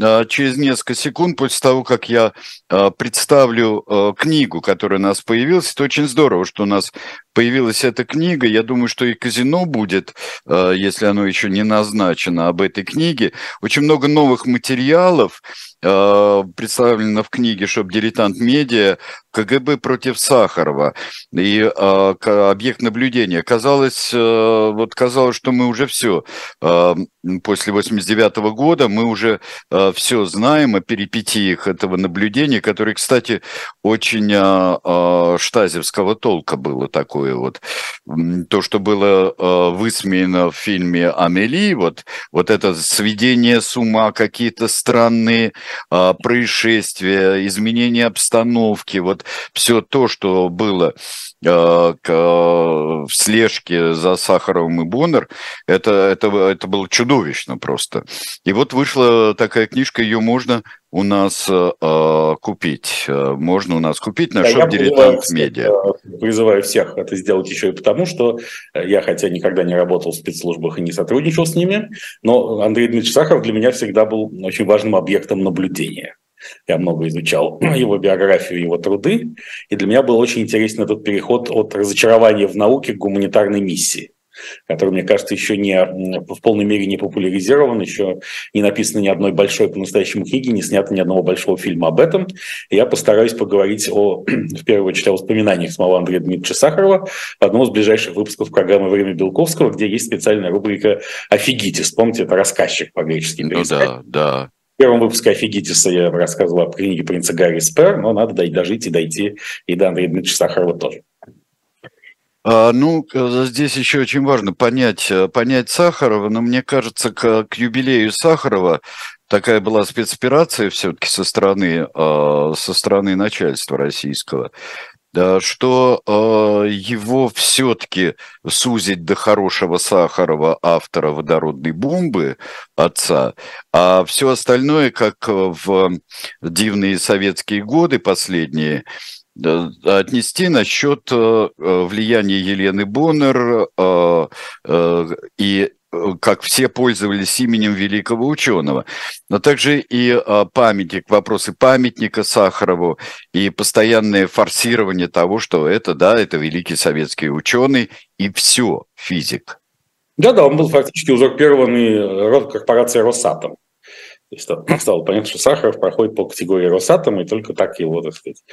А, через несколько секунд после того, как я а, представлю э, книгу, которая у нас появилась, это очень здорово, что у нас появилась эта книга. Я думаю, что и казино будет, э, если оно еще не назначено, об этой книге. Очень много новых материалов представлено в книге «Shop Diletant Media», КГБ против Сахарова и э, объект наблюдения. Казалось, э, вот казалось, что мы уже все э, после 89 -го года мы уже э, все знаем о перипетиях этого наблюдения, которое, кстати, очень э, э, штазевского толка было такое вот. То, что было э, высмеяно в фильме «Амели», вот, вот это сведение с ума, какие-то странные э, происшествия, изменения обстановки, вот все то, что было э, в слежке за Сахаровым и Боннер, это, это, это было чудовищно просто. И вот вышла такая книжка, ее можно у нас э, купить. Можно у нас купить на да, шоп Дилетант Медиа. Призываю всех это сделать еще и потому, что я, хотя никогда не работал в спецслужбах и не сотрудничал с ними, но Андрей Дмитриевич Сахаров для меня всегда был очень важным объектом наблюдения. Я много изучал его биографию, его труды, и для меня был очень интересен этот переход от разочарования в науке к гуманитарной миссии который, мне кажется, еще не в полной мере не популяризирован, еще не написано ни одной большой по-настоящему книги, не снято ни одного большого фильма об этом. Я постараюсь поговорить о, в первую очередь, о воспоминаниях самого Андрея Дмитриевича Сахарова в одном из ближайших выпусков программы «Время Белковского», где есть специальная рубрика «Офигитис». Помните, это рассказчик по-гречески. Ну да, да. В первом выпуске «Офигитиса» я рассказывал о книге принца Гарри Спер, но надо дожить и дойти и до Андрея Дмитриевича Сахарова тоже. А, ну, здесь еще очень важно понять, э, понять Сахарова, но мне кажется, к, к юбилею Сахарова такая была спецоперация все-таки со стороны, а, со стороны начальства российского. Что э, его все-таки сузить до хорошего Сахарова, автора водородной бомбы, отца, а все остальное, как в дивные советские годы последние, отнести насчет э, влияния Елены Боннер э, э, и как все пользовались именем великого ученого, но также и памятник, вопросы памятника Сахарову и постоянное форсирование того, что это, да, это великий советский ученый и все, физик. Да-да, он был фактически узурпированный корпорацией «Росатом». То есть стало понятно, что Сахаров проходит по категории Росатома, и только так его, так сказать,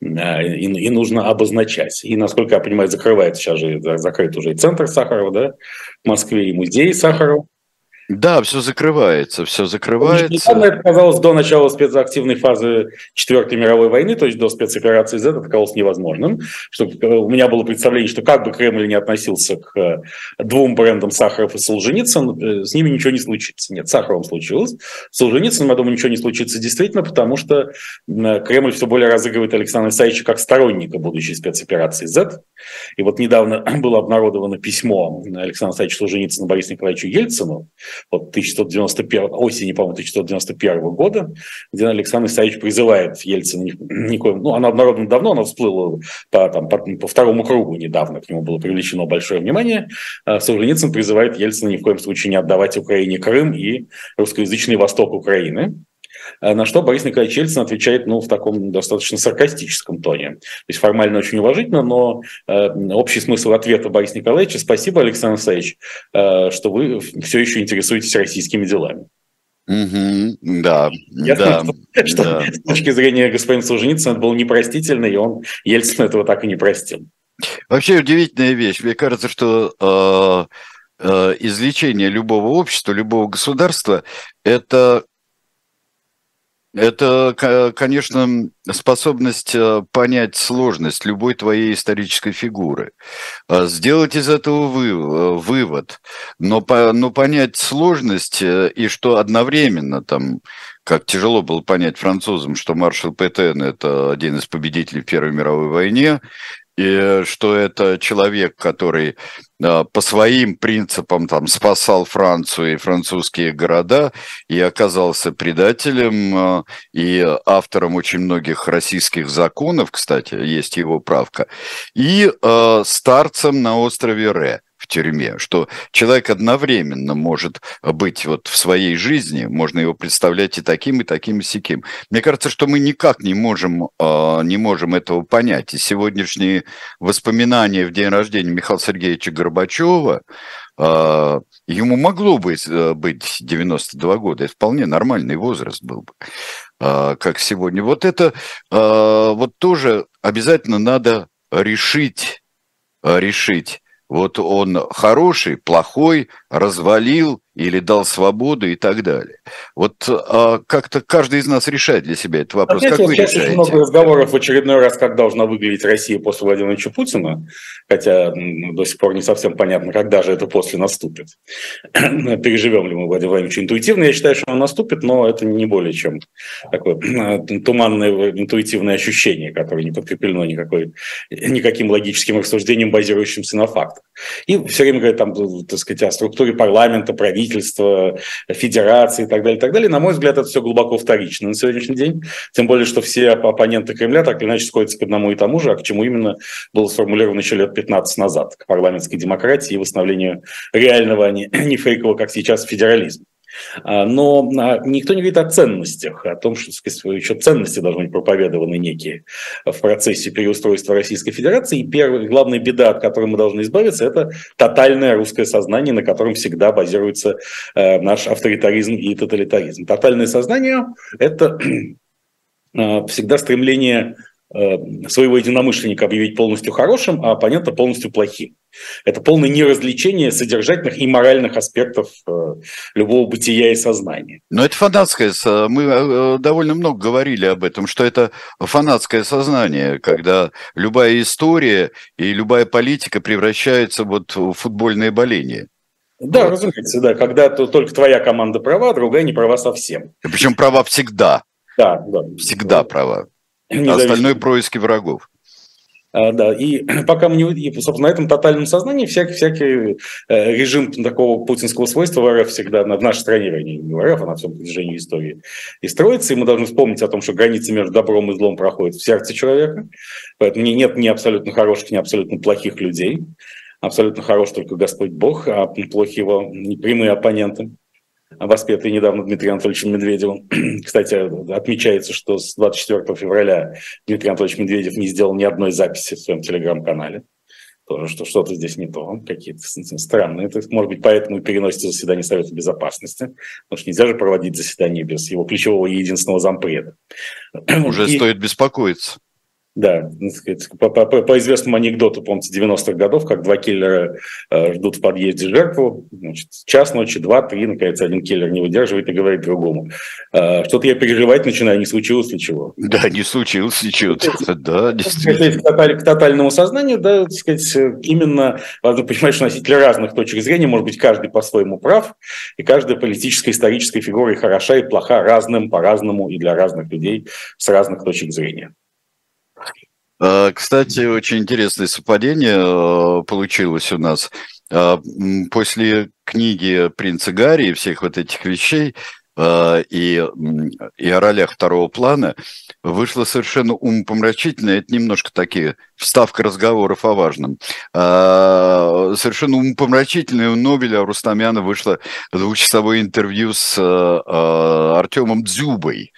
и, и нужно обозначать. И, насколько я понимаю, закрывается сейчас же, закрыт уже и центр Сахарова, да, в Москве, и музей Сахарова. Да, все закрывается, все закрывается. Недавно это казалось до начала спецактивной фазы Четвертой мировой войны, то есть до спецоперации Z, это казалось невозможным. Что у меня было представление, что как бы Кремль не относился к э, двум брендам Сахаров и Солженицын, э, с ними ничего не случится. Нет, с Сахаровым случилось. С Солженицыным, я думаю, ничего не случится действительно, потому что Кремль все более разыгрывает Александра Исаевича как сторонника будущей спецоперации Z. И вот недавно было обнародовано письмо Александра Исаевича Солженицына Борису Николаевичу Ельцину, вот 1191, осени, по-моему, 1191 года, где Александр Исаевич призывает Ельцина никоим, ну, она обнародована давно, она всплыла по, там, по, по второму кругу недавно, к нему было привлечено большое внимание. А Солженицын призывает Ельцина ни в коем случае не отдавать Украине Крым и русскоязычный восток Украины. А на что Борис Николаевич Ельцин отвечает ну, в таком достаточно саркастическом тоне. То есть формально очень уважительно, но э, общий смысл ответа Бориса Николаевича «Спасибо, Александр Алексеевич, э, что вы все еще интересуетесь российскими делами». Угу, да, Ясно, да, что, да. с точки зрения господина Солженицына это было непростительно, и он Ельцин этого так и не простил. Вообще удивительная вещь. Мне кажется, что э, э, излечение любого общества, любого государства – это это, конечно, способность э, понять сложность любой твоей исторической фигуры, а сделать из этого э, вывод, но, но понять сложность э, и что одновременно там как тяжело было понять французам, что маршал Петен – это один из победителей в Первой мировой войне, и что это человек, который а, по своим принципам там спасал Францию и французские города и оказался предателем а, и автором очень многих российских законов, кстати, есть его правка, и э, старцем на острове Ре в тюрьме, что человек одновременно может быть вот в своей жизни, можно его представлять и таким, и таким, и сяким. Мне кажется, что мы никак не можем, а, не можем этого понять. И сегодняшние воспоминания в день рождения Михаила Сергеевича Горбачева, а, ему могло бы э, быть 92 года, это вполне нормальный возраст был бы, а, как сегодня. Вот это вот тоже обязательно надо решить, решить вот он хороший, плохой, развалил или дал свободу и так далее. Вот а, как-то каждый из нас решает для себя этот вопрос. Опять, как вы решаете? Очень много разговоров в очередной раз, как должна выглядеть Россия после Владимира Ильича Путина, хотя ну, до сих пор не совсем понятно, когда же это после наступит. Переживем ли мы Владимира Владимировича интуитивно, я считаю, что он наступит, но это не более чем такое туманное интуитивное ощущение, которое не подкреплено никакой, никаким логическим рассуждением, базирующимся на фактах. И все время говорят там, так сказать, о структуре парламента, правительства, правительства, федерации и так далее, и так далее. На мой взгляд, это все глубоко вторично на сегодняшний день. Тем более, что все оппоненты Кремля так или иначе сходятся к одному и тому же, а к чему именно было сформулировано еще лет 15 назад, к парламентской демократии и восстановлению реального, а не, фейкового, как сейчас, федерализма. А, но а, никто не говорит о ценностях, о том, что сказать, еще ценности должны быть проповедованы некие в процессе переустройства Российской Федерации. И первая, главная беда, от которой мы должны избавиться, это тотальное русское сознание, на котором всегда базируется э, наш авторитаризм и тоталитаризм. Тотальное сознание – это э, всегда стремление своего единомышленника объявить полностью хорошим, а оппонента полностью плохим. Это полное неразличение содержательных и моральных аспектов э, любого бытия и сознания. Но это фанатское, мы э, довольно много говорили об этом, что это фанатское сознание, когда любая история и любая политика превращается вот в футбольное боление. Да, вот. разумеется, да. Когда -то только твоя команда права, другая не права совсем. Причем права всегда. Да, да. Всегда права. А остальное происки врагов. А, да, и пока мы не... И, собственно, на этом тотальном сознании всякий, всякий э, режим такого путинского свойства в РФ всегда, в нашей стране, вернее, не в РФ, а на всем протяжении истории, и строится, и мы должны вспомнить о том, что границы между добром и злом проходят в сердце человека, поэтому нет ни абсолютно хороших, ни абсолютно плохих людей, абсолютно хорош только Господь Бог, а плохие его прямые оппоненты воспетый недавно Дмитрием Анатольевичем Медведевым. Кстати, отмечается, что с 24 февраля Дмитрий Анатольевич Медведев не сделал ни одной записи в своем телеграм-канале. Тоже, что что-то здесь не то, какие-то странные. Это, может быть, поэтому и переносится заседание Совета Безопасности, потому что нельзя же проводить заседание без его ключевого и единственного зампреда. Уже и... стоит беспокоиться. Да, по, по, по известному анекдоту, помните, 90-х годов, как два киллера э, ждут в подъезде жертву, значит, час ночи, два, три, наконец, один киллер не выдерживает и говорит другому. Э, что-то я переживать начинаю, не случилось ли чего. Да, не случилось ничего, да, действительно. К, к тотальному сознанию, да, так сказать, именно, важно понимать, что носители разных точек зрения, может быть, каждый по-своему прав, и каждая политическая, историческая фигура и хороша, и плоха разным, по-разному, и для разных людей с разных точек зрения. А, кстати, очень интересное совпадение э, получилось у нас. А, после книги «Принца Гарри» и всех вот этих вещей и, и о ролях второго плана вышло совершенно умопомрачительное, это немножко такие вставка разговоров о важном. Совершенно умопомрачительное у Нобеля, Рустамяна вышло двухчасовое интервью с Артемом Дзюбой,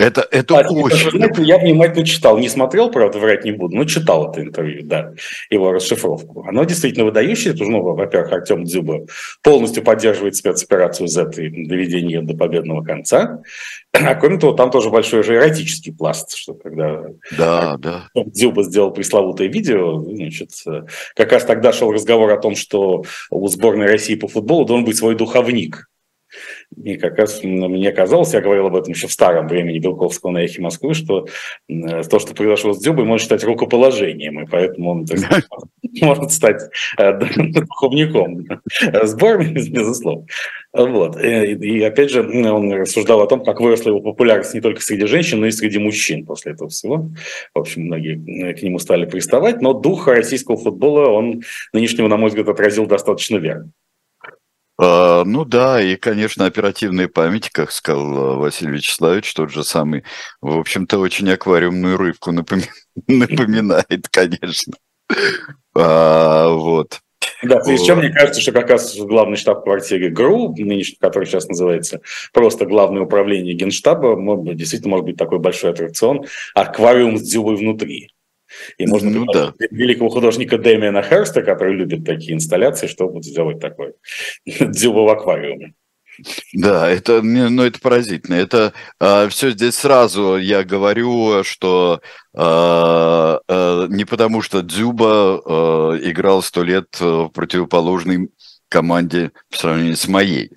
Это, это а, очень... Знаете, я внимательно читал, не смотрел, правда, врать не буду, но читал это интервью, да, его расшифровку. Оно действительно выдающееся, ну, во-первых, Артем Дзюба полностью поддерживает спецоперацию Z и доведение ее до победного конца. А кроме того, там тоже большой же эротический пласт, что когда да, да. Дзюба сделал пресловутое видео, значит, как раз тогда шел разговор о том, что у сборной России по футболу должен быть свой духовник. И как раз мне казалось, я говорил об этом еще в старом времени Белковского на эхе Москвы, что то, что произошло с Дзюбой, может стать рукоположением, и поэтому он сказать, может стать э, духовником сборной, безусловно. Вот. И опять же, он рассуждал о том, как выросла его популярность не только среди женщин, но и среди мужчин после этого всего. В общем, многие к нему стали приставать, но дух российского футбола он нынешнего, на мой взгляд, отразил достаточно верно. А, ну да, и, конечно, оперативная память, как сказал Василий Вячеславович, тот же самый, в общем-то, очень аквариумную рыбку напоминает, конечно. А, вот. Да, в чем мне кажется, что как раз главный штаб-квартире ГРУ, нынешний, который сейчас называется просто Главное управление Генштаба, действительно может быть такой большой аттракцион, аквариум с дзюбой внутри. И можно ну, да. великого художника Дэмиана Херста, который любит такие инсталляции, чтобы сделать такой дзюба в аквариуме. Да, это, ну, это поразительно. Это э, а, все здесь сразу я говорю, что э, э, не потому, что Дзюба э, играл сто лет в противоположной команде в сравнении с моей.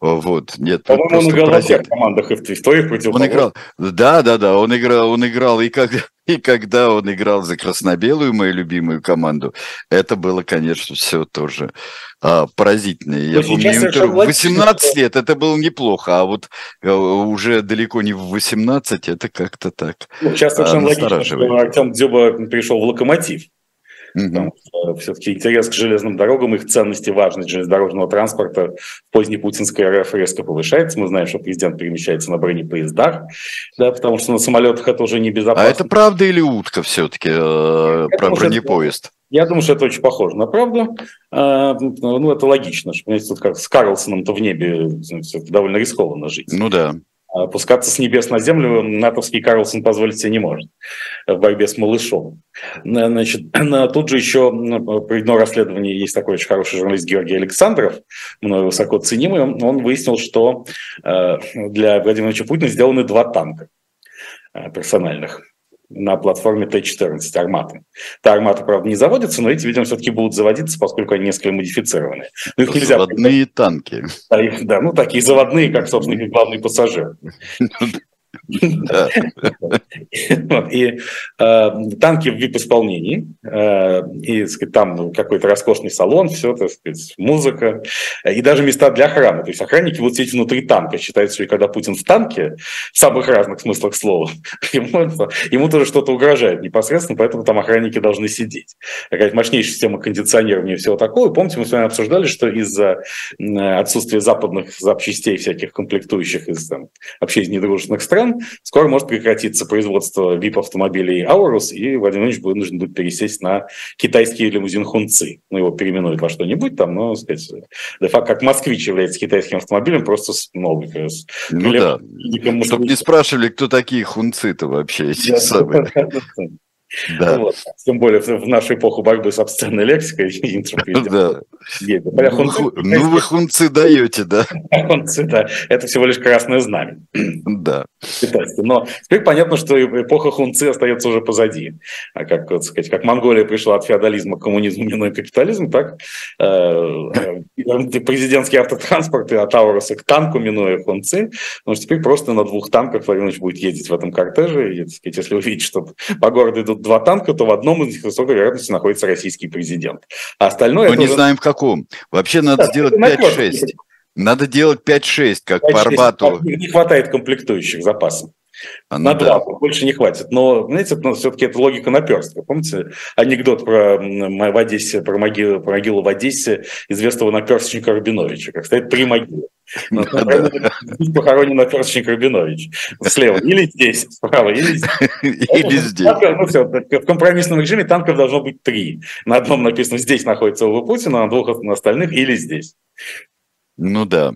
Вот, нет, По-моему, он играл во всех командах и в твоих Он играл, да, да, да, он играл, он играл и как и когда он играл за красно-белую, мою любимую команду, это было, конечно, все тоже а, поразительно. Я помню, в 18 лет это было неплохо, а вот а, уже далеко не в 18, это как-то так. Ну, сейчас совершенно а, логично, что Артем Дзюба пришел в «Локомотив». Потому что все-таки интерес к железным дорогам, их ценность и важность железнодорожного транспорта в поздней путинской РФ резко повышается. Мы знаем, что президент перемещается на бронепоездах, да, потому что на самолетах это уже небезопасно. А это правда или утка все-таки э, про бронепоезд? Я думаю, что это очень похоже на правду. А, ну, это логично. Что, понимаете, тут как с Карлсоном-то в небе довольно рискованно жить. Ну да. Опускаться с небес на землю натовский Карлсон позволить себе не может в борьбе с малышом. Значит, тут же еще проведено расследование, есть такой очень хороший журналист Георгий Александров, мной высоко ценимый, он выяснил, что э, для Владимира Владимировича Путина сделаны два танка э, персональных на платформе Т-14 «Арматы». Та «Армата», правда, не заводится, но эти, видимо, все-таки будут заводиться, поскольку они несколько модифицированы. Ну, их нельзя... Заводные танки. Да, их, да, ну, такие заводные, как, собственно, главный пассажир. И э, танки в VIP-исполнении, э, и там какой-то роскошный салон, все, так сказать, музыка, и даже места для охраны. То есть охранники будут сидеть внутри танка. Считается, что когда Путин в танке, в самых разных смыслах слова, ему, тоже что-то угрожает непосредственно, поэтому там охранники должны сидеть. Какая-то мощнейшая система кондиционирования и всего такого. помните, мы с вами обсуждали, что из-за отсутствия западных запчастей, всяких комплектующих из там, вообще из недружественных стран, скоро может прекратиться производство VIP-автомобилей Aurus, и Владимир Владимирович нужно будет пересесть на китайский лимузин Хунци. Ну, его переименуют во что-нибудь там, но, сказать, де-факто, как москвич является китайским автомобилем, просто с новый. С ну да, чтобы не спрашивали, кто такие хунцы-то вообще, эти самые. Да. Вот. Тем более в нашу эпоху борьбы с обсценной лексикой. Да. Ну, вы хунцы даете, да? Хунцы, да. Это всего лишь красное знамя. Да. Но теперь понятно, что эпоха хунцы остается уже позади. А как, так сказать, как Монголия пришла от феодализма к коммунизму, минуя капитализм, так э, э, президентский автотранспорт от Ауруса к танку, минуя хунцы. Потому что теперь просто на двух танках Владимир будет ездить в этом кортеже. И, так сказать, если увидеть, что по городу идут два танка, то в одном из них высокой вероятностью находится российский президент. А остальное... Мы не уже... знаем в каком. Вообще надо да, сделать 5-6. Надо делать 5-6, как 5 по Арбату. Не хватает комплектующих запасов. А, ну, на да. два, больше не хватит. Но, знаете, ну, все-таки это логика наперстка. Помните анекдот про, в Одессе, про, могилу, про могилу в Одессе известного наперсточника Рабиновича, как стоит три могилы. Ну, здесь похоронен наперсточник Рабинович. Слева. Или здесь, справа, или здесь. Или здесь. Ну, все, в компромиссном режиме танков должно быть три. На одном написано «здесь находится Ова Путина», на двух остальных «или здесь». Ну да.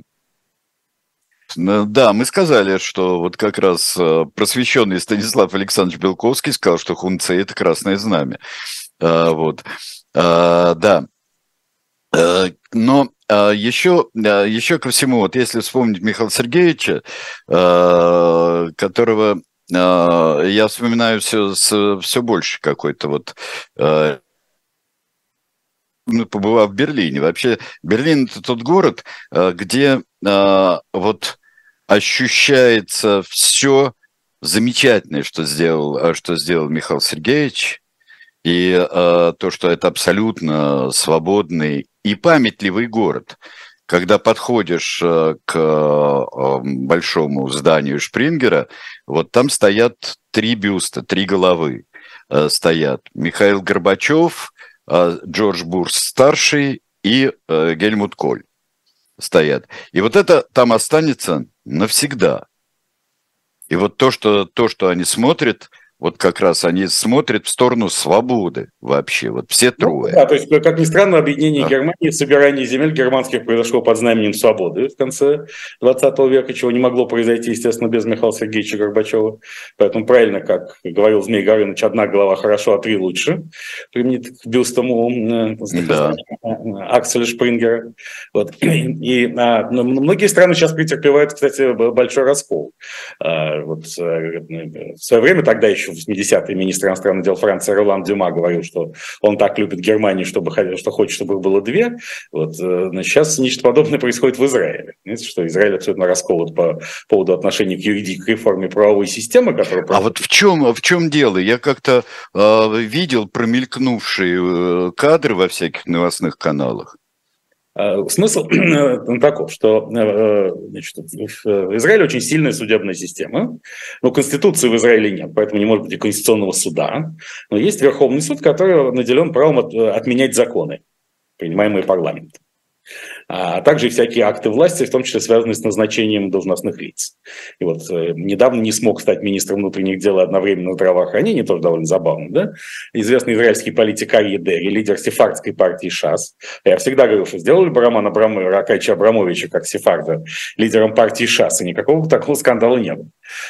Да, мы сказали, что вот как раз э, просвещенный Станислав Александрович Белковский сказал, что хунцы – это красное знамя. А, вот. А, да. Э, но еще, еще ко всему, вот если вспомнить Михаила Сергеевича, которого я вспоминаю все, все больше какой-то вот ну, побывав в Берлине. Вообще, Берлин – это тот город, э, где э, вот ощущается все замечательное, что сделал, э, что сделал Михаил Сергеевич, и то, что это абсолютно свободный и памятливый город. Когда подходишь к большому зданию Шпрингера, вот там стоят три бюста, три головы стоят. Михаил Горбачев – а, Джордж Бурс старший и э, Гельмут Коль стоят. И вот это там останется навсегда. И вот то, что, то, что они смотрят – вот как раз они смотрят в сторону свободы вообще, вот все ну трое. Ну, да, то есть, как ни странно, объединение а. Германии, собирание земель германских произошло под знаменем свободы в конце 20 века, чего не могло произойти, естественно, без Михаила Сергеевича Горбачева. Поэтому правильно, как говорил Змей Горыныч, одна голова хорошо, а три лучше, применит к бюстам э, да. Акселя Шпрингера. Вот. И а, многие страны сейчас претерпевают, кстати, большой раскол. А, вот, э, в свое время тогда еще 80-е министр иностранных дел Франции Ролан Дюма говорил, что он так любит Германию, чтобы, что хочет, чтобы их было две. Вот, э, значит, сейчас нечто подобное происходит в Израиле. Знаете, что Израиль абсолютно расколот по поводу отношений к юридической реформе правовой системы, которая... А вот в чем, в чем дело? Я как-то э, видел промелькнувшие э, кадры во всяких новостных каналах. Э, смысл таков, что э, э, значит, в Израиле очень сильная судебная система, но Конституции в Израиле нет, поэтому не может быть и Конституционного суда, но есть Верховный суд, который наделен правом отменять законы, принимаемые парламентом а также всякие акты власти, в том числе связанные с назначением должностных лиц. И вот э, недавно не смог стать министром внутренних дел одновременно здравоохранения, тоже довольно забавно, да? Известный израильский политик Арье Дерри, лидер сефардской партии ШАС. Я всегда говорил, что сделали бы Романа Абрамовича, Ракача Абрамовича как сефарда лидером партии ШАС, и никакого такого скандала не было.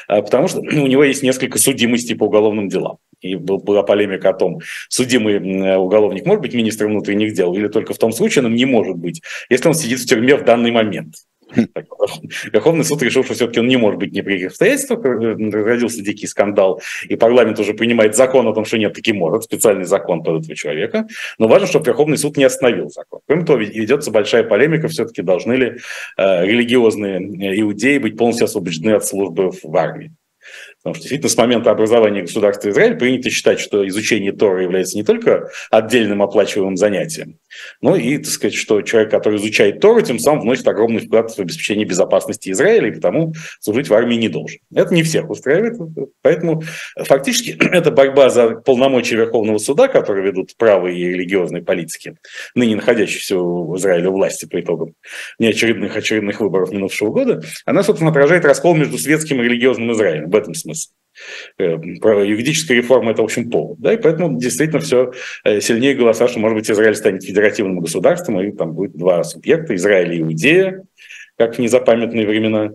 А, потому что у него есть несколько судимостей по уголовным делам. И была полемика о том, судимый уголовник может быть министром внутренних дел или только в том случае он не может быть, если он сидит в тюрьме в данный момент. Верховный суд решил, что все-таки он не может быть ни при каких обстоятельствах. Родился дикий скандал, и парламент уже принимает закон о том, что нет, таки может, специальный закон под этого человека. Но важно, чтобы Верховный суд не остановил закон. Кроме того, ведется большая полемика, все-таки должны ли э, религиозные э, иудеи быть полностью освобождены от службы в армии. Потому что действительно с момента образования государства Израиль принято считать, что изучение Тора является не только отдельным оплачиваемым занятием, но и, так сказать, что человек, который изучает Тору, тем самым вносит огромный вклад в обеспечение безопасности Израиля, и потому служить в армии не должен. Это не всех устраивает, поэтому фактически это борьба за полномочия Верховного суда, которые ведут правые и религиозные политики, ныне находящиеся в Израиле власти по итогам неочередных очередных выборов минувшего года, она, собственно, отражает раскол между светским и религиозным Израилем. В этом смысле смысл. Э, юридическая реформа – это, в общем, повод. Да, и поэтому действительно все э, сильнее голоса, что, может быть, Израиль станет федеративным государством, и там будет два субъекта – Израиль и Иудея, как в незапамятные времена.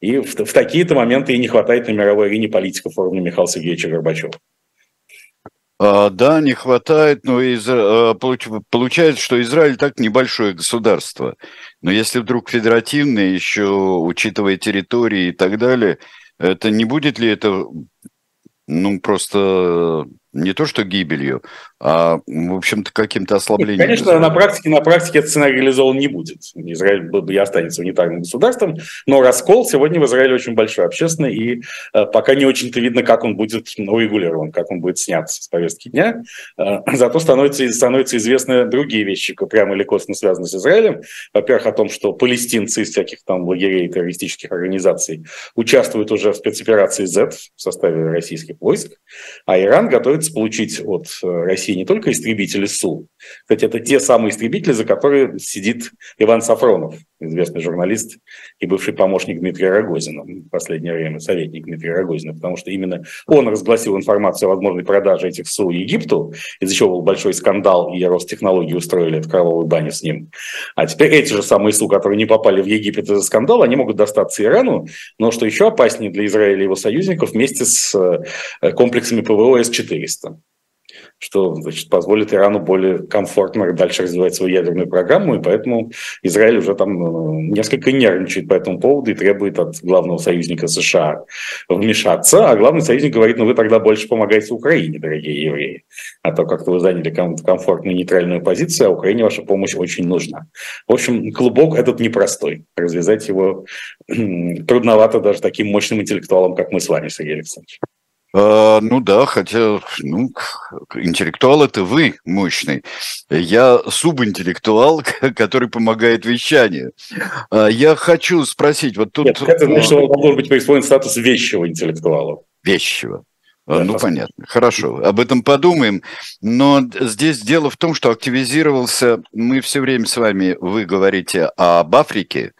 И в, в такие-то моменты и не хватает на мировой арене политиков уровня Михаила Сергеевича Горбачева. А, да, не хватает, но из, а, получается, что Израиль так небольшое государство. Но если вдруг федеративное, еще учитывая территории и так далее, это не будет ли это, ну, просто не то что гибелью, а, в общем-то, каким-то ослаблением. Конечно, на практике, на практике этот сценарий реализован не будет. Израиль и останется унитарным государством, но раскол сегодня в Израиле очень большой общественный, и э, пока не очень-то видно, как он будет урегулирован, как он будет снят с повестки дня. Э, зато становятся, становятся известны другие вещи, прямо или косвенно связанные с Израилем. Во-первых, о том, что палестинцы из всяких там лагерей террористических организаций участвуют уже в спецоперации Z в составе российских войск, а Иран готовится получить от э, России России не только истребители Су. Кстати, это те самые истребители, за которые сидит Иван Сафронов, известный журналист и бывший помощник Дмитрия Рогозина, в последнее время советник Дмитрия Рогозина, потому что именно он разгласил информацию о возможной продаже этих СУ Египту, из-за чего был большой скандал, и Ростехнологии устроили эту кровавую баню с ним. А теперь эти же самые СУ, которые не попали в Египет из-за скандала, они могут достаться Ирану, но что еще опаснее для Израиля и его союзников, вместе с э, комплексами ПВО С-400 что значит, позволит Ирану более комфортно дальше развивать свою ядерную программу, и поэтому Израиль уже там э, несколько нервничает по этому поводу и требует от главного союзника США вмешаться, а главный союзник говорит, ну вы тогда больше помогаете Украине, дорогие евреи, а то как-то вы заняли комфортную нейтральную позицию, а Украине ваша помощь очень нужна. В общем, клубок этот непростой, развязать его трудновато даже таким мощным интеллектуалам, как мы с вами, Сергей Александрович. А, ну да, хотя, ну, интеллектуал это вы мощный. Я субинтеллектуал, который помогает вещанию. А, я хочу спросить, вот тут... Нет, это значит, что должен быть присвоен статус вещего интеллектуала. Вещего. Да, ну, понятно. Хорошо, об этом подумаем. Но здесь дело в том, что активизировался, мы все время с вами, вы говорите об Африке,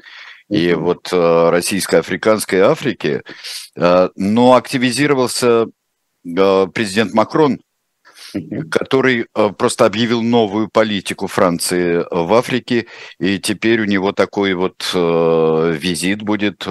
и вот э, российско-африканской Африке, э, но активизировался э, президент Макрон, который просто объявил новую политику Франции в Африке, и теперь у него такой вот визит будет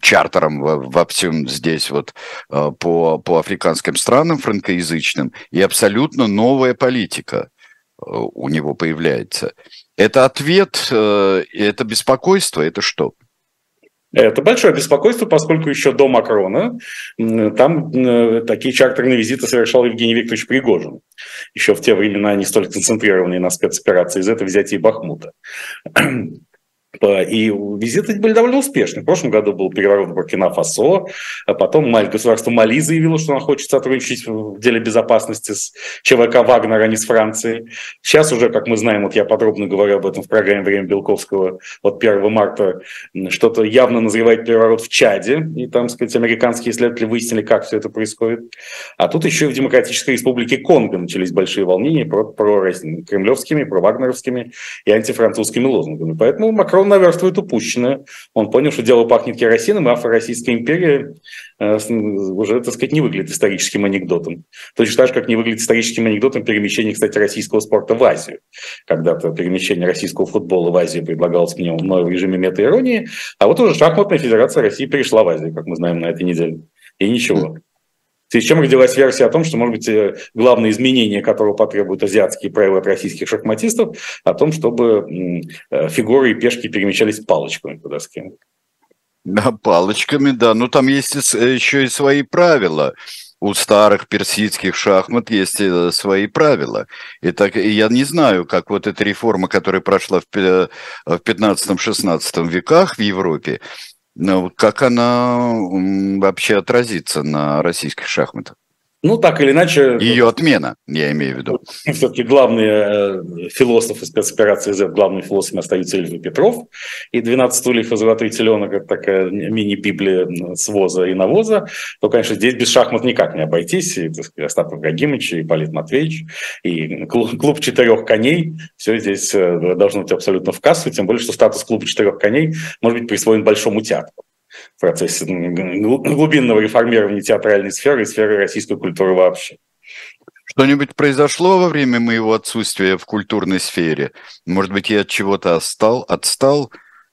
чартером во, во всем здесь вот по, по африканским странам франкоязычным, и абсолютно новая политика у него появляется. Это ответ, э, это беспокойство, это что? Это большое беспокойство, поскольку еще до Макрона там такие чартерные визиты совершал Евгений Викторович Пригожин. Еще в те времена не столь концентрированные на спецоперации из этого взятия Бахмута. И визиты были довольно успешны. В прошлом году был переворот в Буркина-Фасо, а потом государство Мали заявило, что оно хочет сотрудничать в деле безопасности с ЧВК «Вагнер», а не с Францией. Сейчас уже, как мы знаем, вот я подробно говорю об этом в программе «Время Белковского», вот 1 марта что-то явно назревает переворот в Чаде, и там, сказать, американские исследователи выяснили, как все это происходит. А тут еще и в Демократической Республике Конго начались большие волнения про, про кремлевскими, про вагнеровскими и антифранцузскими лозунгами. Поэтому Макрон он наверстывает упущенное. Он понял, что дело пахнет керосином, и Афро-Российская империя э, уже, так сказать, не выглядит историческим анекдотом. Точно так же, как не выглядит историческим анекдотом перемещение, кстати, российского спорта в Азию. Когда-то перемещение российского футбола в Азию предлагалось мне в режиме мета-иронии, а вот уже шахматная федерация России перешла в Азию, как мы знаем, на этой неделе. И ничего. Связи с чем родилась версия о том, что, может быть, э, главное изменение, которого потребуют азиатские правила российских шахматистов, о том, чтобы э, фигуры и пешки перемещались палочками по доске. Да, палочками, да. Но там есть еще и свои правила. У старых персидских шахмат есть э, свои правила. И так, я не знаю, как вот эта реформа, которая прошла в 15-16 веках в Европе, ну, как она вообще отразится на российских шахматах? Ну, так или иначе... Ее отмена, я имею в виду. Все-таки главные э, философы спецоперации Z, главные философы остаются Ильф Петров. И «12 стульев и золотой теленок» – это такая мини-библия своза и навоза. То, конечно, здесь без шахмат никак не обойтись. И, так сказать, Остап Ибрагимович, и Полит Матвеевич, и клуб, клуб четырех коней. Все здесь э, должно быть абсолютно в кассу. Тем более, что статус клуба четырех коней может быть присвоен Большому театру в процессе глубинного реформирования театральной сферы и сферы российской культуры вообще. Что-нибудь произошло во время моего отсутствия в культурной сфере? Может быть, я от чего-то отстал, отстал?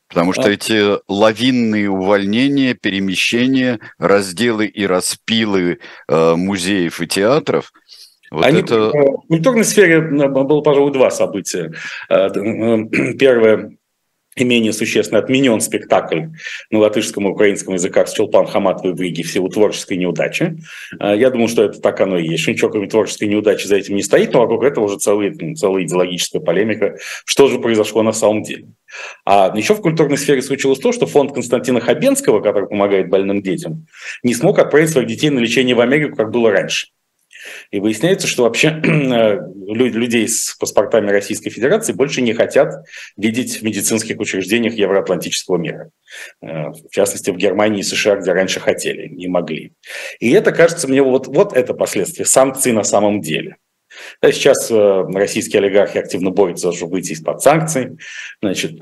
Потому что эти лавинные увольнения, перемещения, разделы и распилы э, музеев и театров, вот Они, это... В культурной сфере э, было, пожалуй, два события. Э, первое и менее существенно отменен спектакль на латышском и украинском языках с Челпан Хаматовой в Риге в силу творческой неудачи. А, я думаю, что это так оно и есть. Ничего, кроме творческой неудачи, за этим не стоит, но вокруг этого уже целая, целая идеологическая полемика. Что же произошло на самом деле? А еще в культурной сфере случилось то, что фонд Константина Хабенского, который помогает больным детям, не смог отправить своих детей на лечение в Америку, как было раньше. И выясняется, что вообще э, людей с паспортами Российской Федерации больше не хотят видеть в медицинских учреждениях евроатлантического мира. Э, в частности, в Германии и США, где раньше хотели, не могли. И это, кажется мне, вот, вот это последствия санкций на самом деле. Да, сейчас э, российские олигархи активно борются, чтобы выйти из-под санкций. Значит,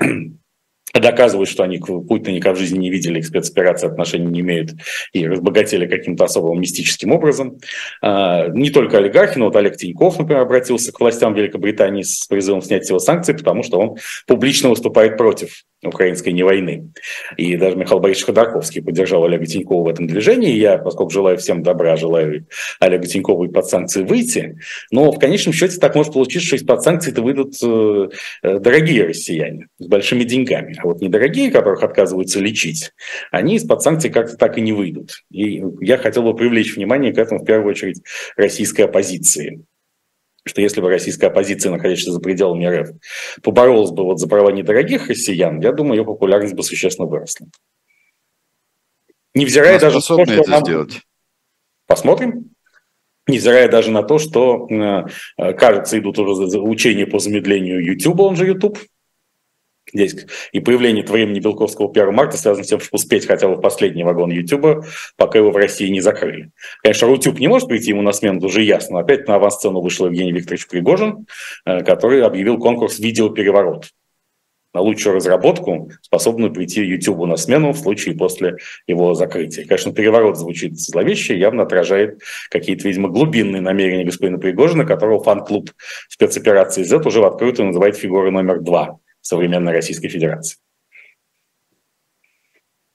доказывают, что они Путина никак в жизни не видели, к спецоперации отношения не имеют и разбогатели каким-то особым мистическим образом. А, не только олигархи, но вот Олег Тиньков, например, обратился к властям Великобритании с призывом снять его санкции, потому что он публично выступает против украинской не войны. И даже Михаил Борисович Ходорковский поддержал Олега Тинькова в этом движении. Я, поскольку желаю всем добра, желаю Олегу Тинькову и под санкции выйти. Но в конечном счете так может получиться, что из-под санкций-то выйдут э, э, дорогие россияне с большими деньгами. А вот недорогие, которых отказываются лечить, они из-под санкций как-то так и не выйдут. И я хотел бы привлечь внимание к этому в первую очередь российской оппозиции что если бы российская оппозиция, находящаяся за пределами РФ, поборолась бы вот за права недорогих россиян, я думаю, ее популярность бы существенно выросла. Невзирая даже на то, что это нам... сделать. Посмотрим. Невзирая даже на то, что, э, кажется, идут уже учения по замедлению YouTube, он же YouTube, Здесь и появление времени Белковского 1 марта связано с тем, чтобы успеть хотя бы в последний вагон YouTube, пока его в России не закрыли. Конечно, Рутюб не может прийти ему на смену, уже ясно. Опять на авансцену вышел Евгений Викторович Пригожин, э, который объявил конкурс «Видеопереворот» на лучшую разработку, способную прийти YouTube на смену в случае после его закрытия. Конечно, переворот звучит зловеще, явно отражает какие-то, видимо, глубинные намерения господина Пригожина, которого фан-клуб спецоперации Z уже в открытую называет фигурой номер два – современной Российской Федерации.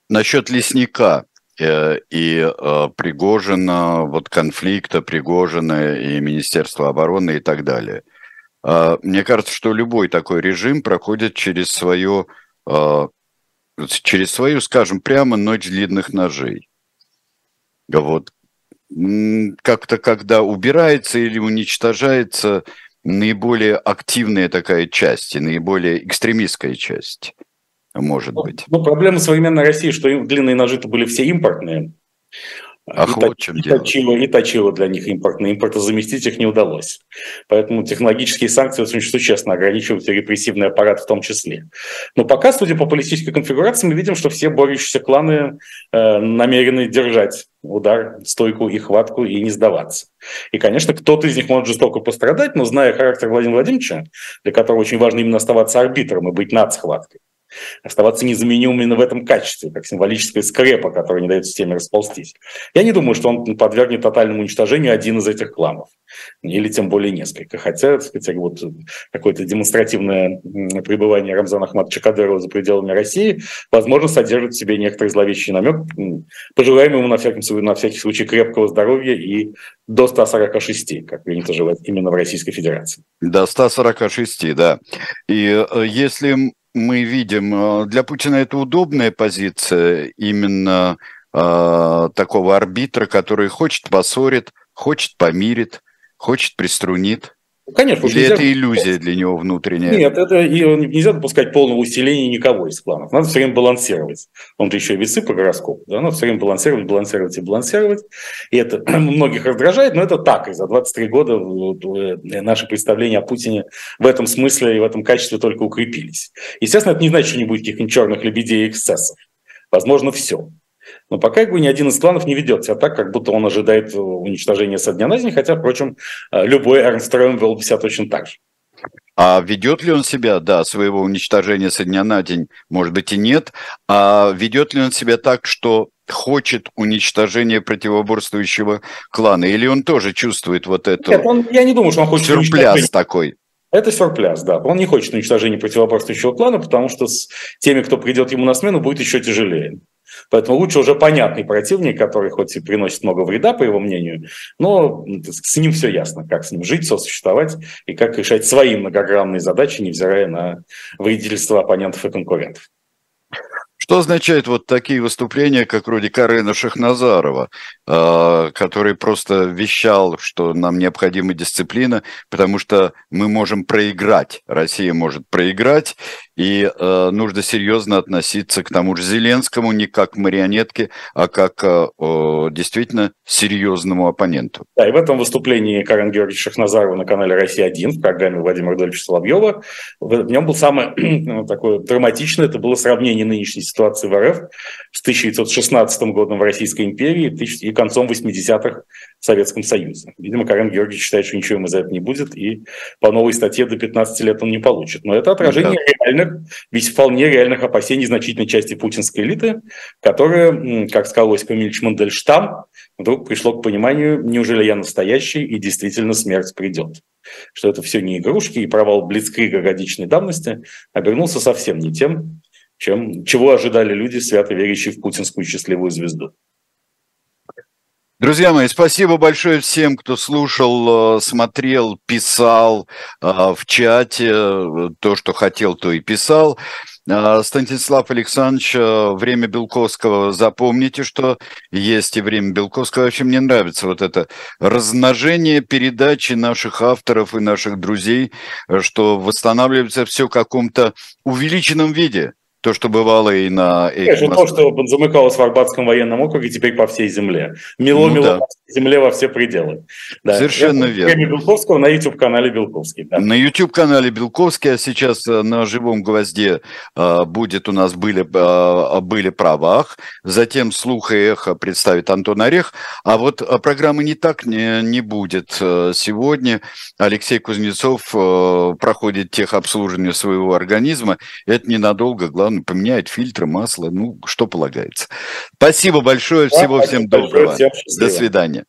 Насчет лесника э, и э, Пригожина, вот конфликта Пригожина и Министерства обороны и так далее. Э, мне кажется, что любой такой режим проходит через свою, э, через свою, скажем прямо, ночь длинных ножей. Вот. Как-то, когда убирается или уничтожается наиболее активная такая часть и наиболее экстремистская часть, может ну, быть. Ну, проблема современной России, что длинные ножи-то были все импортные. Ах, и, вот чем и, дело. точило, и точило для них импортные. Импорта заместить их не удалось. Поэтому технологические санкции очень существенно ограничивают репрессивный аппарат в том числе. Но пока, судя по политической конфигурации, мы видим, что все борющиеся кланы э, намерены держать удар, стойку и хватку и не сдаваться. И, конечно, кто-то из них может жестоко пострадать, но зная характер Владимира Владимировича, для которого очень важно именно оставаться арбитром и быть над схваткой, оставаться незаменимым именно в этом качестве, как символическая скрепа, которая не дает системе расползтись. Я не думаю, что он подвергнет тотальному уничтожению один из этих кланов, или тем более несколько. Хотя, так сказать, вот какое-то демонстративное пребывание Рамзана Ахматовича Кадырова за пределами России, возможно, содержит в себе некоторый зловещий намек. Пожелаем ему на всякий, на всякий случай крепкого здоровья и до 146, как принято желать именно в Российской Федерации. До 146, да. И э, если мы видим, э, для Путина это удобная позиция именно э, такого арбитра, который хочет поссорит, хочет помирит, хочет приструнит. Конечно, Или нельзя... это иллюзия для него внутренняя? Нет, это нельзя допускать полного усиления никого из кланов. Надо все время балансировать. Он-то еще и весы по гороскопу. Да? Надо все время балансировать, балансировать и балансировать. И это многих раздражает, но это так. И за 23 года э, наши представления о Путине в этом смысле и в этом качестве только укрепились. Естественно, это не значит, что не будет каких-нибудь черных лебедей и эксцессов. Возможно, все. Но пока как бы ни один из кланов не ведет себя так, как будто он ожидает э, уничтожения со дня на день, хотя, впрочем, э, любой Эрнст Рейм вел бы себя точно так же. А ведет ли он себя, да, своего уничтожения со дня на день, может быть и нет, а ведет ли он себя так, что хочет уничтожения противоборствующего клана, или он тоже чувствует вот это? Нет, он, я не думаю, что он хочет сюрпляс такой. Это сюрпляс, да. Он не хочет уничтожения противоборствующего клана, потому что с теми, кто придет ему на смену, будет еще тяжелее. Поэтому лучше уже понятный противник, который хоть и приносит много вреда, по его мнению, но с ним все ясно, как с ним жить, сосуществовать и как решать свои многогранные задачи, невзирая на вредительство оппонентов и конкурентов. Что означает вот такие выступления, как вроде Карена Шахназарова, а, который просто вещал, что нам необходима дисциплина, потому что мы можем проиграть, Россия может проиграть, и э, нужно серьезно относиться к тому же Зеленскому не как к марионетке, а как э, действительно серьезному оппоненту. Да, и в этом выступлении Карен Георгиевич Шахназарова на канале «Россия-1» в программе Владимира Рудольевича Соловьева, в нем был самое ну, такое драматичное, это было сравнение нынешней ситуации в РФ с 1916 годом в Российской империи и концом 80-х в Советском Союзе. Видимо, Карен Георгиевич считает, что ничего ему за это не будет, и по новой статье до 15 лет он не получит. Но это отражение да. реальных, ведь вполне реальных опасений значительной части путинской элиты, которая, как сказал Осип Эмильевич Мандельштам, вдруг пришло к пониманию, неужели я настоящий, и действительно смерть придет. Что это все не игрушки, и провал Блицкрига годичной давности обернулся совсем не тем, чем, чего ожидали люди, свято верящие в путинскую счастливую звезду. Друзья мои, спасибо большое всем, кто слушал, э, смотрел, писал э, в чате. Э, то, что хотел, то и писал. Станислав Александрович, время Белковского, запомните, что есть и время Белковского. Вообще мне нравится вот это размножение передачи наших авторов и наших друзей, что восстанавливается все в каком-то увеличенном виде то, что бывало и на... Это то, что замыкалось в Арбатском военном округе, теперь по всей земле. Мило-мило ну, да. по всей земле во все пределы. Да. Совершенно верно. Время Белковского на YouTube-канале Белковский. Да. На YouTube-канале Белковский, а сейчас э, на живом гвозде э, будет у нас были, э, были правах, затем слух и эхо представит Антон Орех, а вот программы не так не, не будет сегодня. Алексей Кузнецов проходит техобслуживание своего организма, это ненадолго, главное поменяет фильтры, масло, ну, что полагается. Спасибо большое, всего да, всем доброго. Всем До свидания.